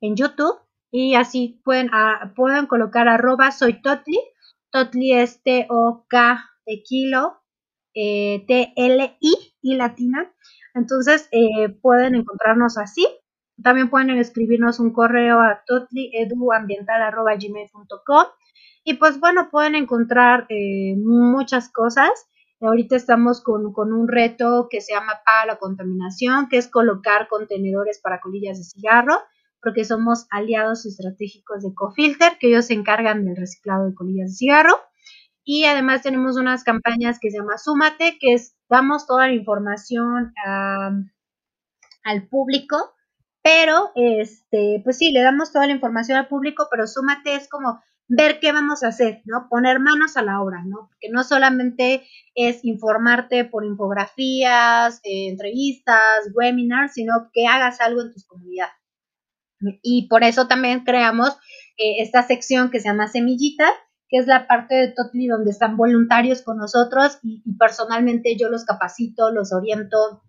en YouTube y así pueden, ah, pueden colocar arroba soy Totli. Totli es T-O-K de kilo, eh, T-L-I y latina. Entonces pueden encontrarnos así también pueden escribirnos un correo a totlieduambiental.gmail.com y pues bueno, pueden encontrar eh, muchas cosas. Ahorita estamos con, un reto que se llama Para la Contaminación, que es colocar contenedores para colillas de cigarro, porque somos aliados estratégicos de Cofilter, que ellos se encargan del reciclado de colillas de cigarro. Y además tenemos unas campañas que se llama Súmate, que es damos toda la información al público pero, este, pues sí, le damos toda la información al público, pero súmate es como ver qué vamos a hacer, ¿no? Poner manos a la obra, ¿no? Porque no solamente es informarte por infografías, eh, entrevistas, webinars, sino que hagas algo en tus comunidades. Y por eso también creamos eh, esta sección que se llama Semillita, que es la parte de Totli donde están voluntarios con nosotros y personalmente yo los capacito, los oriento,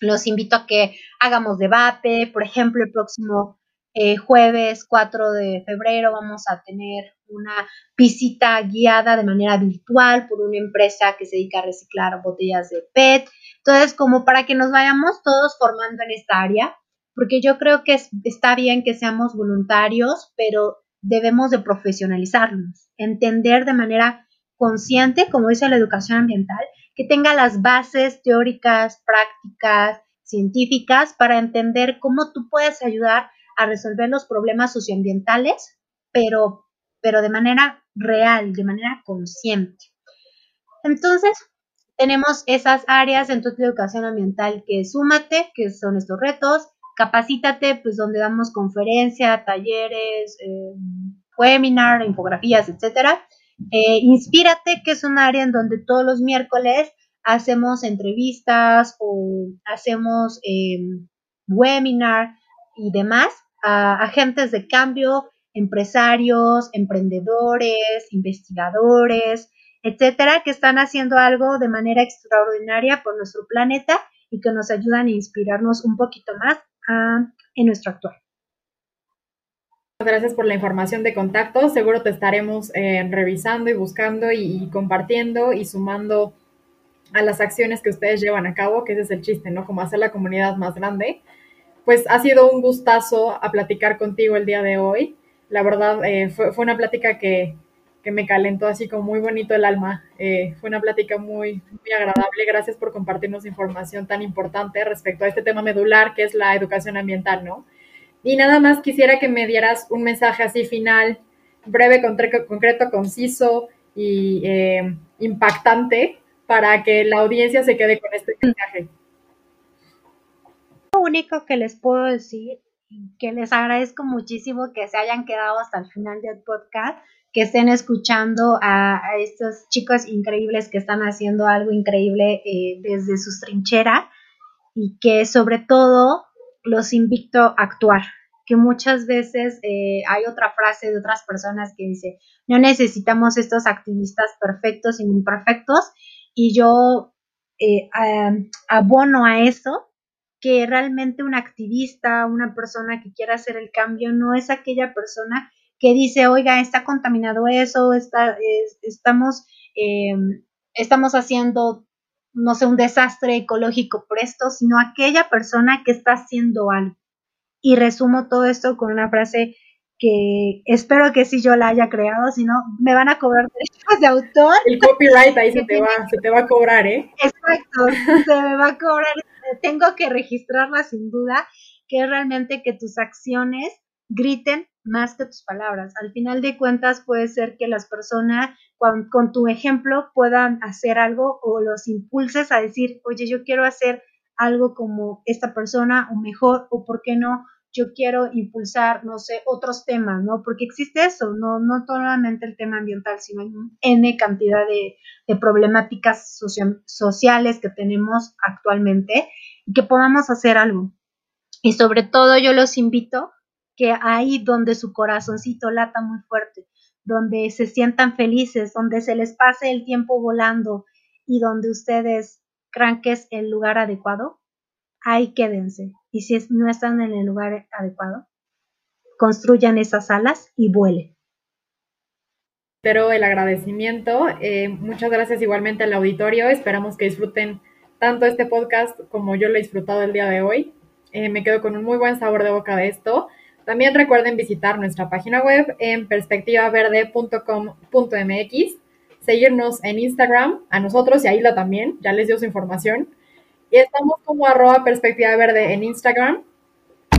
los invito a que hagamos debate. Por ejemplo, el próximo eh, jueves 4 de febrero vamos a tener una visita guiada de manera virtual por una empresa que se dedica a reciclar botellas de PET. Entonces, como para que nos vayamos todos formando en esta área, porque yo creo que está bien que seamos voluntarios, pero debemos de profesionalizarnos, entender de manera consciente, como dice la educación ambiental, que tenga las bases teóricas, prácticas, científicas para entender cómo tú puedes ayudar a resolver los problemas socioambientales, pero, pero de manera real, de manera consciente. Entonces, tenemos esas áreas en tu educación ambiental que súmate, que son estos retos, capacítate, pues donde damos conferencias, talleres, eh, webinar, infografías, etcétera. Eh, inspírate, que es un área en donde todos los miércoles hacemos entrevistas o hacemos em, webinar y demás a agentes de cambio, empresarios, emprendedores, investigadores, etcétera, que están haciendo algo de manera extraordinaria por nuestro planeta y que nos ayudan a inspirarnos un poquito más ah, en nuestro actual. Gracias por la información de contacto. Seguro te estaremos eh, revisando y buscando y, compartiendo y sumando a las acciones que ustedes llevan a cabo, que ese es el chiste, ¿no? Como hacer la comunidad más grande. Pues ha sido un gustazo a platicar contigo el día de hoy. La verdad, eh, fue, una plática que, me calentó así como muy bonito el alma. Eh, fue una plática muy, muy agradable. Gracias por compartirnos información tan importante respecto a este tema medular que es la educación ambiental, ¿no? Y nada más quisiera que me dieras un mensaje así final, breve, concreto, conciso y eh, impactante para que la audiencia se quede con este mensaje. Lo único que les puedo decir, que les agradezco muchísimo que se hayan quedado hasta el final del podcast, que estén escuchando a, estos chicos increíbles que están haciendo algo increíble eh, desde sus trincheras y que sobre todo los invito a actuar, que muchas veces eh, hay otra frase de otras personas que dice, no necesitamos estos activistas perfectos y imperfectos, y yo eh, abono a eso, que realmente un activista, una persona que quiera hacer el cambio, no es aquella persona que dice, oiga, está contaminado eso, está, estamos, em, estamos haciendo no sé, un desastre ecológico por esto, sino aquella persona que está haciendo algo. Y resumo todo esto con una frase que espero que sí yo la haya creado, si no me van a cobrar derechos de autor. El copyright ahí se te va, se te va a cobrar, ¿eh? Exacto, se me va a cobrar. Tengo que registrarla sin duda, que es realmente que tus acciones griten más que tus palabras. Al final de cuentas puede ser que las personas con, tu ejemplo puedan hacer algo o los impulses a decir, oye, yo quiero hacer algo como esta persona o mejor o por qué no, yo quiero impulsar, no sé, otros temas, ¿no? Porque existe eso, no, no solamente el tema ambiental, sino hay N cantidad de problemáticas sociales que tenemos actualmente y que podamos hacer algo. Y sobre todo yo los invito que ahí donde su corazoncito lata muy fuerte, donde se sientan felices, donde se les pase el tiempo volando y donde ustedes crean que es el lugar adecuado, ahí quédense. Y si no están en el lugar adecuado, construyan esas alas y vuelen. Pero el agradecimiento. Eh, muchas gracias igualmente al auditorio. Esperamos que disfruten tanto este podcast como yo lo he disfrutado el día de hoy. Eh, me quedo con un muy buen sabor de boca de esto. También recuerden visitar nuestra página web en perspectivaverde.com.mx, seguirnos en Instagram, a nosotros y a Hila también, ya les dio su información. Y estamos como arroba perspectiva verde en Instagram.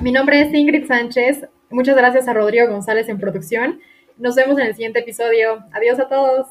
Mi nombre es Ingrid Sánchez. Muchas gracias a Rodrigo González en producción. Nos vemos en el siguiente episodio. Adiós a todos.